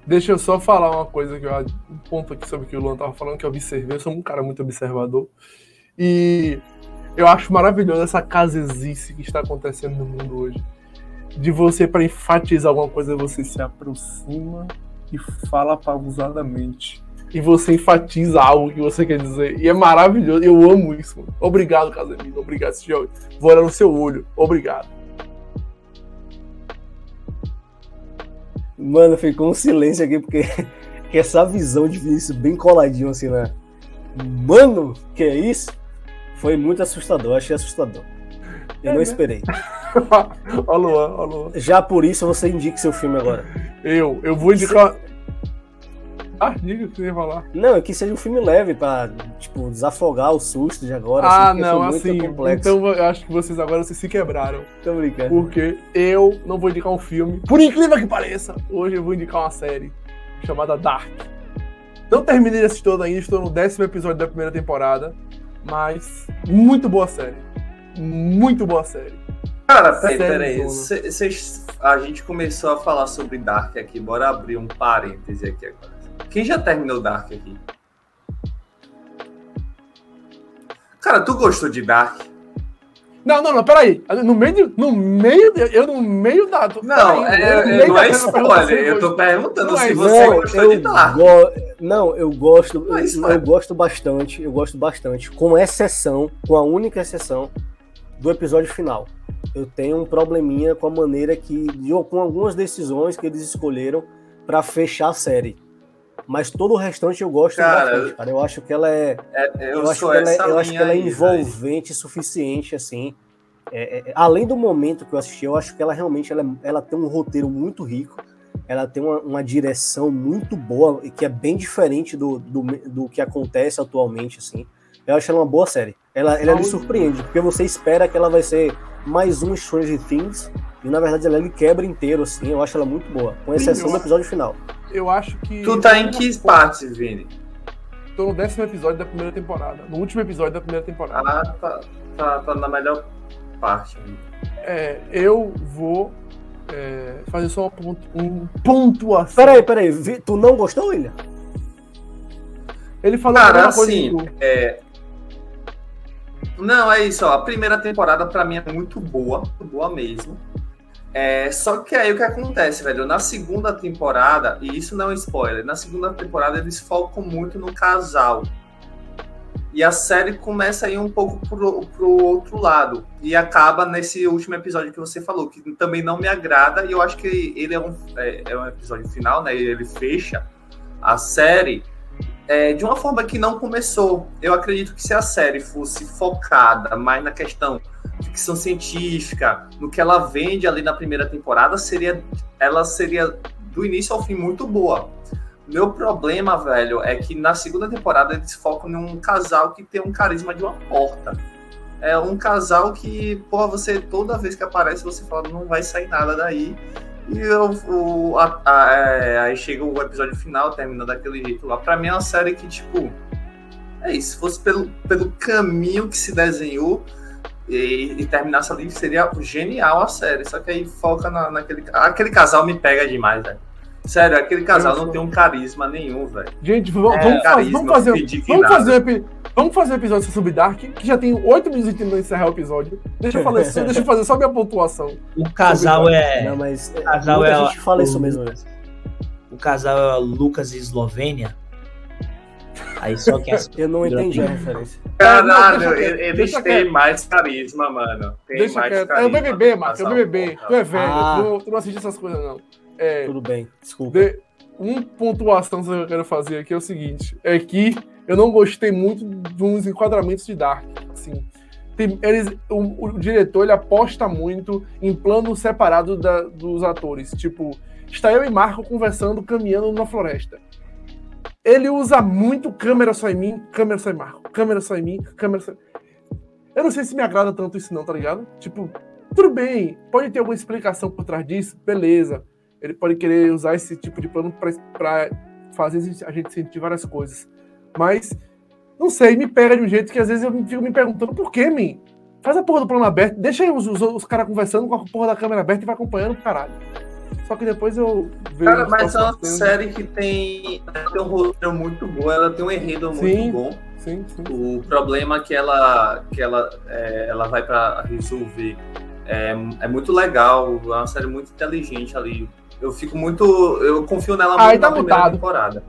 deixa eu só falar uma coisa que eu, um ponto aqui sobre o que o Luan tava falando, que eu observei. Eu sou um cara muito observador. E eu acho maravilhoso essa casesice que está acontecendo no mundo hoje. De você, para enfatizar alguma coisa, você se aproxima e fala pausadamente. E você enfatiza algo que você quer dizer. E é maravilhoso. Eu amo isso, mano. Obrigado, Casemiro. Obrigado, senhor. Vou olhar no seu olho. Obrigado. Mano, ficou um silêncio aqui, porque que essa visão de Vinícius bem coladinho, assim, né? Mano, que é isso? Foi muito assustador, achei assustador. Eu É, não né? esperei. ó, Luan, ó, Luan. Já por isso você indique seu filme agora. Eu, eu vou indicar. Ah, diga o que você ia falar. Não, é que seja um filme leve pra, tipo, desafogar o susto de agora. ah, porque não, assim. complexo. Então eu acho que vocês agora vocês se quebraram. Tô brincando. Porque eu não vou indicar um filme. Por incrível que pareça, hoje eu vou indicar uma série chamada Dark. Não terminei de assistir toda ainda, estou no décimo episódio da primeira temporada. Mas muito boa série. Muito boa série. Cara, peraí, peraí. Cê- a gente começou a falar sobre Dark aqui. Bora abrir um parêntese aqui agora. Quem já terminou Dark aqui? Cara, tu gostou de Dark? Não, não, não, peraí. No meio, no meio, eu no meio da. Não, peraí, é, é, meio não da é spoiler. Eu tô perguntando se é você Não, gostou eu de Dark. go- Não, eu gosto, Não é eu, eu gosto bastante, eu gosto bastante, com exceção, com a única exceção do episódio final. Eu tenho um probleminha com a maneira que, com algumas decisões que eles escolheram pra fechar a série. Mas todo o restante eu gosto Cara, bastante, cara. Eu acho que ela é, É, eu, eu, acho que ela, é- eu acho que ela é aí, envolvente suficiente, assim. É, é, além do momento que eu assisti, eu acho que ela realmente ela, ela tem um roteiro muito rico. Ela tem uma, uma direção muito boa e que é bem diferente do, do, do que acontece atualmente, assim. Eu acho ela uma boa série. Ela, ela lhe surpreende, porque você espera que ela vai ser mais um Stranger Things, e na verdade ela lhe quebra inteiro, assim. Eu acho ela muito boa, com exceção do episódio final. Eu acho que. Tu tá em que parte, Vini? Tô no décimo episódio da primeira temporada. No último episódio da primeira temporada. Ah, tá, tá, tá na melhor parte. É, eu vou é, fazer só uma pontu, um pontuação. Peraí, peraí, tu não gostou, William? Ele falou Cara, assim, é... Não, é isso, ó. A primeira temporada pra mim é muito boa, muito boa mesmo. É, só que aí o que acontece, velho? Na segunda temporada, e isso não é spoiler, na segunda temporada eles focam muito no casal. E a série começa a ir um pouco pro, pro outro lado. E acaba nesse último episódio que você falou, que também não me agrada. E eu acho que ele é um, é, é um episódio final, né? Ele fecha a série é, de uma forma que não começou. Eu acredito que se a série fosse focada mais na questão ficção científica, no que ela vende ali na primeira temporada, seria ela seria do início ao fim muito boa. Meu problema, velho, é que na segunda temporada eles focam num casal que tem um carisma de uma porta. É um casal que, porra, você toda vez que aparece você fala, não vai sair nada daí. E eu, o, a- a- é, aí chega o episódio final, termina daquele jeito lá. Pra mim é uma série que, tipo, é isso. Se fosse pelo, pelo caminho que se desenhou e, e terminasse ali, seria genial a série. Só que aí foca na, naquele. Aquele casal me pega demais, velho. Sério, aquele casal não tem um carisma nenhum, velho. Gente, vamos, É, vamos, fazer, carisma, vamos fazer, vamos fazer, vamos fazer um episódio sobre Dark, que já tem oito minutos de encerrar o episódio. Deixa eu, falar, só- deixa eu fazer só minha pontuação. O casal é. Não, mas é, casal é gente fala isso o- mesmo. né? O casal é Lucas e Eslovênia. Aí só quem assiste- Eu não entendi a referência. Caralho, eles têm quieto. mais carisma, mano. Tem Deixa mais quieto. É o carisma BBB, Marcos, é o BBB. Tu é velho, Ah. tu, não- tu não assiste essas coisas, não. É, Tudo bem, desculpa. de, uma pontuação que eu quero fazer aqui é o seguinte: é que eu não gostei muito uns enquadramentos de Dark. Assim, tem- eles, o, o diretor ele aposta muito em planos separados da- dos atores. Tipo, está eu e Marco conversando, caminhando na floresta. Ele usa muito câmera só em mim, câmera só em Marco, câmera só em mim, câmera só. Eu não sei se me agrada tanto isso, não, tá ligado? Tipo, tudo bem, pode ter alguma explicação por trás disso, beleza. Ele pode querer usar esse tipo de plano para fazer a gente sentir várias coisas. Mas, não sei, me pega de um jeito que às vezes eu fico me perguntando por que, mim? Faz a porra do plano aberto, deixa aí os, os, os caras conversando com a porra da câmera aberta e vai acompanhando, caralho. Só que depois eu vejo. Cara, mas é uma série que tem, tem um roteiro muito bom, ela tem um enredo muito sim, bom. Sim, sim. O problema que ela, que ela, é, ela vai para resolver é, é muito legal, é uma série muito inteligente ali. Eu fico muito. Eu confio nela muito Aí tá na primeira temporada.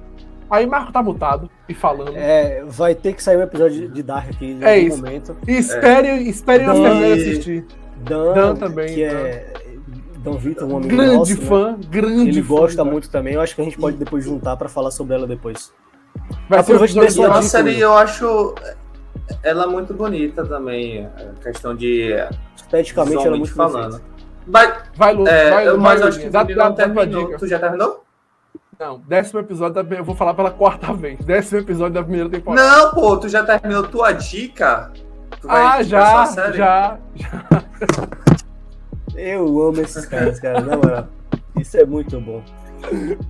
Aí Marco tá mutado e falando. É, vai ter que sair um episódio de Dark aqui em é algum isso. momento. E espere, é. espere Dan, assistir. Dan, Dan também. Que Dan. é Dan Vitor, um amigo grande nosso, né? fã, né? grande Ele fã, gosta muito também. Eu acho que a gente pode depois juntar para falar sobre ela depois. Vai ser uma série, eu acho ela é muito bonita também. A questão de. Esteticamente ela é muito falando. Vai, vai, Lu, é, vai, mas vai, acho que dá, dá, não terminou. Tu já terminou? Não, décimo episódio da, eu vou falar pela quarta vez. Décimo episódio da primeira temporada. Não, pô, tu já terminou tua dica? ah, já, já, já. Eu amo esses caras, cara, na moral. Isso é muito bom.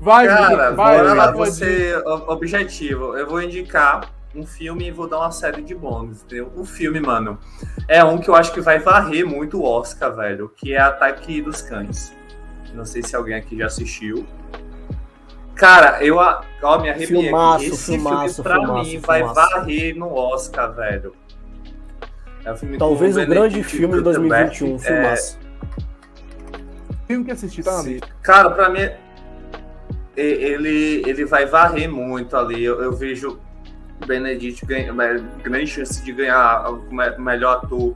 Vai, cara, vai, bora lá, você objetivo. Eu vou indicar um filme e vou dar uma série de bônus, entendeu? O filme, mano, é um que eu acho que vai varrer muito o Oscar, velho, que é Ataque dos Cães. Não sei se alguém aqui já assistiu. Cara, eu ó, me arrepiei. Filmaço, Esse filmaço, filme, pra filmaço, mim, vai varrer no Oscar, velho. É um filme Talvez o grande filme de 2021, filmaço. É... Filme que assisti, tá. Cara, pra mim, ele, ele vai varrer muito ali. Eu, eu vejo Benedict ganha, grande chance de ganhar o melhor ator.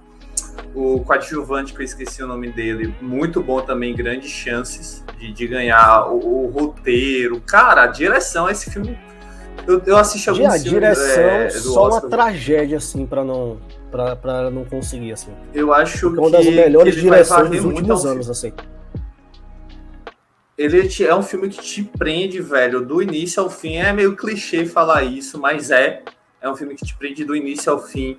O coadjuvante, que eu esqueci o nome dele, muito bom também, grandes chances de, de ganhar. O, o, roteiro, cara, a direção, esse filme. Eu, eu assisti alguns a direção é, só Oscar. uma tragédia, assim, para não para não conseguir, assim. Eu acho Porque é uma das melhores direções dos últimos anos, assim. Ele é um filme que te prende, velho, do início ao fim. É meio clichê falar isso, mas é. É um filme que te prende do início ao fim.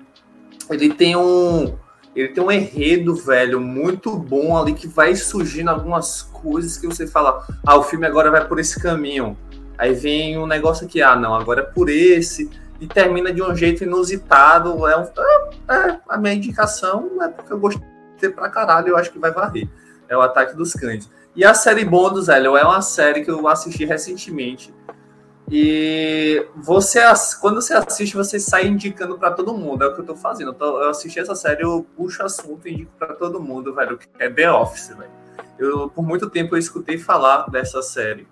Ele tem um. Ele tem um enredo, velho, muito bom ali, que vai surgindo algumas coisas que você fala, ah, o filme agora vai por esse caminho. Aí vem um negócio aqui, ah, não, agora é por esse. E termina de um jeito inusitado. É, um, é, é a minha indicação é porque eu gostei pra caralho, eu acho que vai varrer. É o Ataque dos Cães. E a série Bônus, velho, é uma série que eu assisti recentemente. E você, quando você assiste, você sai indicando para todo mundo. É o que eu tô fazendo. Eu assisti essa série, eu puxo assunto e indico para todo mundo, velho, que é The Office, velho. Eu, por muito tempo eu escutei falar dessa série.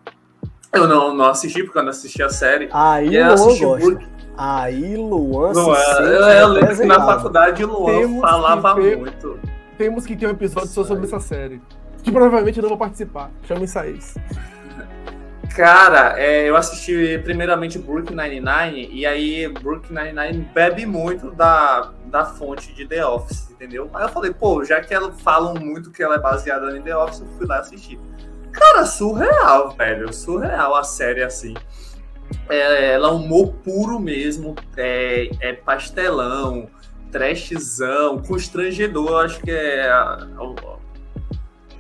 Eu não, não assisti, porque eu não assisti a série. Aí eu assisti Por... Aí Luan Luan, eu, eu lembro que na faculdade Luan Temos falava ter... muito. Temos que ter um episódio só sobre essa série que provavelmente eu não vou participar. Chama isso aí. Cara, é, eu assisti primeiramente Brooklyn Nine-Nine e aí Brooklyn Nine-Nine bebe muito da, da fonte de The Office, entendeu? Aí eu falei, pô, já que elas falam muito que ela é baseada em The Office, eu fui lá assistir. Cara, surreal, velho, surreal a série assim. É, ela é humor puro mesmo, é, é pastelão, trashzão, constrangedor, acho que é a, a,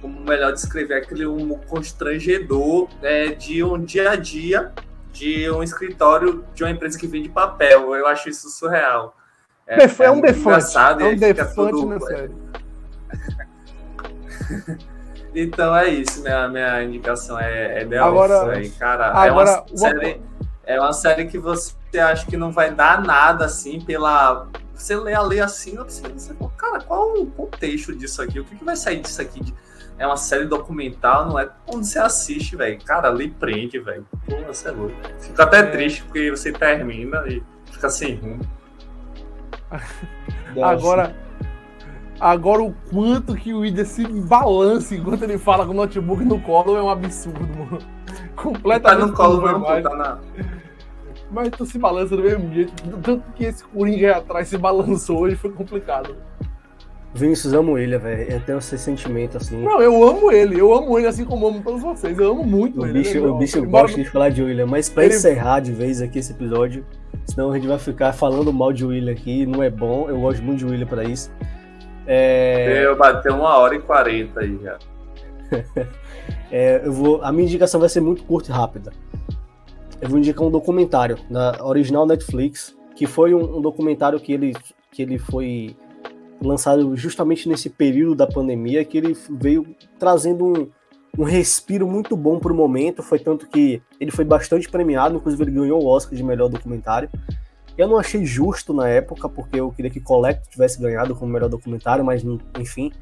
como melhor descrever aquele um constrangedor é, de um dia a dia de um escritório de uma empresa que vende papel. Eu acho isso surreal. É, é, é um defante. É um defante tudo... na série. então é isso, minha, minha indicação é, é The agora, Office, aí, cara. Agora, é, uma série, é uma série que você acha que não vai dar nada assim pela. Você lê a ler assim, você, você cara, qual o contexto disso aqui? O que, que vai sair disso aqui? É uma série documental, não é quando você assiste, velho. Cara, ali prende, velho. Pô, você é louco. Fico até é. triste porque você termina e fica sem rumo. agora, agora o quanto que o Ida se balança enquanto ele fala com o notebook no colo é um absurdo, mano. Completamente. Tá no colo, não, pô, tá na. Mas tu se balança do mesmo jeito. Tanto que esse Coringa aí atrás se balançou hoje foi complicado. Vinícius, amo ele, velho. Eu tenho esse sentimento assim. Não, eu amo ele. Eu amo ele assim como amo todos vocês. Eu amo muito o ele. Bicho, é o bicho gosta de falar de William. Mas pra ele... encerrar de vez aqui esse episódio, Senão a gente vai ficar falando mal de William aqui, não é bom. Eu gosto muito de William para isso. É... Eu bati uma hora e quarenta aí já. é, eu vou, a minha indicação vai ser muito curta e rápida. Eu vou indicar um documentário da original Netflix, que foi um, um documentário que ele, que ele foi lançado justamente nesse período da pandemia, que ele veio trazendo um, um respiro muito bom para o momento. Foi tanto que ele foi bastante premiado, inclusive ele ganhou o Oscar de melhor documentário. Eu não achei justo na época, porque eu queria que Collecto tivesse ganhado como melhor documentário, mas enfim.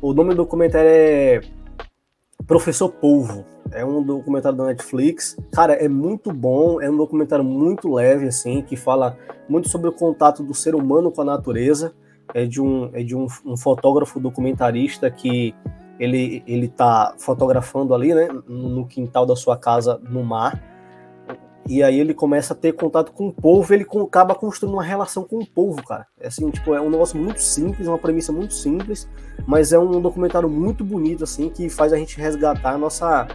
O nome do documentário é Professor Polvo. É um documentário da Netflix. Cara, é muito bom, é um documentário muito leve, assim, que fala muito sobre o contato do ser humano com a natureza. É de um, é de um, um fotógrafo documentarista que ele, ele tá fotografando ali, né, no quintal da sua casa, no mar e aí ele começa a ter contato com o povo, ele acaba construindo uma relação com o povo, cara. É assim, tipo, é um negócio muito simples, uma premissa muito simples, mas é um documentário muito bonito, assim, que faz a gente resgatar a nossa.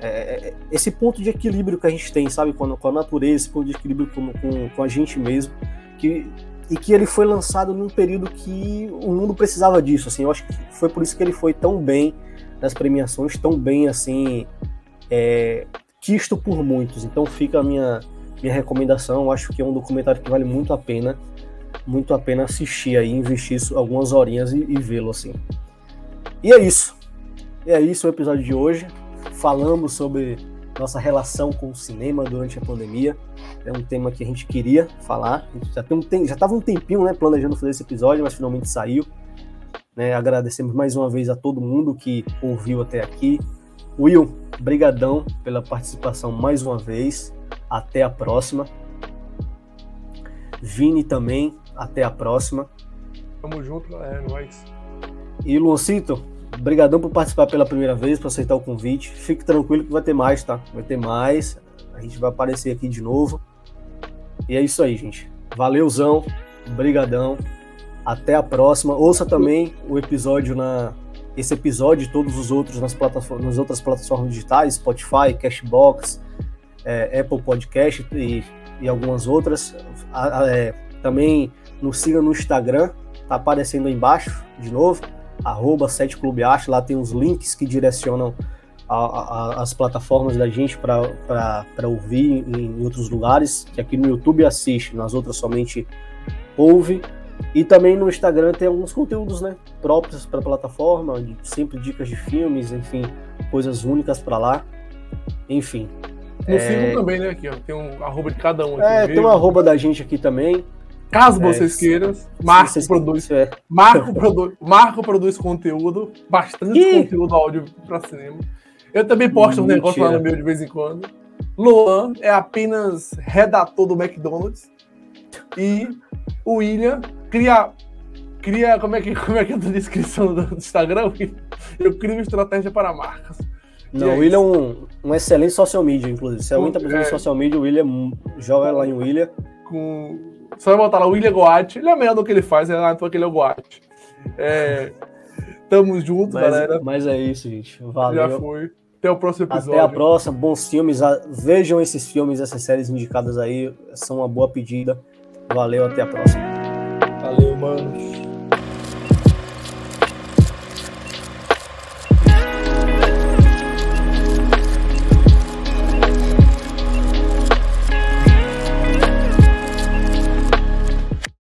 É, é, é esse ponto de equilíbrio que a gente tem, sabe, com a, com a natureza, esse ponto de equilíbrio com, com, com, a gente mesmo, que, e que ele foi lançado num período que o mundo precisava disso, assim, eu acho que foi por isso que ele foi tão bem nas premiações, tão bem, assim, é, quisto por muitos. Então fica a minha, minha recomendação. Eu acho que é um documentário que vale muito a pena, muito a pena assistir aí, investir algumas horinhas e, e vê-lo assim. E é isso. E é isso o episódio de hoje. Falamos sobre nossa relação com o cinema durante a pandemia. É um tema que a gente queria falar. Gente já tem um já estava um tempinho, né, planejando fazer esse episódio, mas finalmente saiu. Né, agradecemos mais uma vez a todo mundo que ouviu até aqui, Will, brigadão pela participação mais uma vez. Até a próxima. Vini também, até a próxima. Tamo junto, galera, é nóis. E Luancito, brigadão por participar pela primeira vez, por aceitar o convite. Fique tranquilo que vai ter mais, tá? Vai ter mais. A gente vai aparecer aqui de novo. E é isso aí, gente. Valeuzão, brigadão. Até a próxima. Ouça também o episódio na esse episódio e todos os outros nas, plataformas, nas outras plataformas digitais, Spotify, Cashbox, é, Apple Podcast e, e, algumas outras. A, a, é, também nos siga no Instagram, tá aparecendo aí embaixo de novo, arroba 7 Clube Arte, lá tem os links que direcionam as plataformas da gente para ouvir em, em outros lugares, que aqui no YouTube assiste, nas outras somente ouve. E também no Instagram tem alguns conteúdos, né, próprios para a plataforma, sempre dicas de filmes, enfim, coisas únicas para lá. Enfim. No é... também, né, aqui, ó, tem um arroba de cada um aqui. É, tem um arroba da gente aqui também. Caso é, vocês queiram, Marco vocês produz, é. Marco, produz, Marco produz conteúdo, bastante Ih! conteúdo áudio para cinema. Eu também posto um negócio lá no meu de vez em quando. Luan é apenas redator do McDonald's. E o William cria. Cria. Como é que, como é, que é a descrição do Instagram? Eu crio estratégia para marcas. Não, é o William é um, um, excelente social media, inclusive. Se alguém tá precisando é, social media, o William joga lá em William. Com... Só vai botar lá o William Goat. Ele é melhor do que ele faz, é lá que ele é o Goat. É, tamo junto, mas, galera. Mas é isso, gente. Valeu. Já foi. Até o próximo episódio. Até a próxima. Bons filmes. Vejam esses filmes, essas séries indicadas aí. São uma boa pedida. Valeu, até a próxima. Valeu, mano.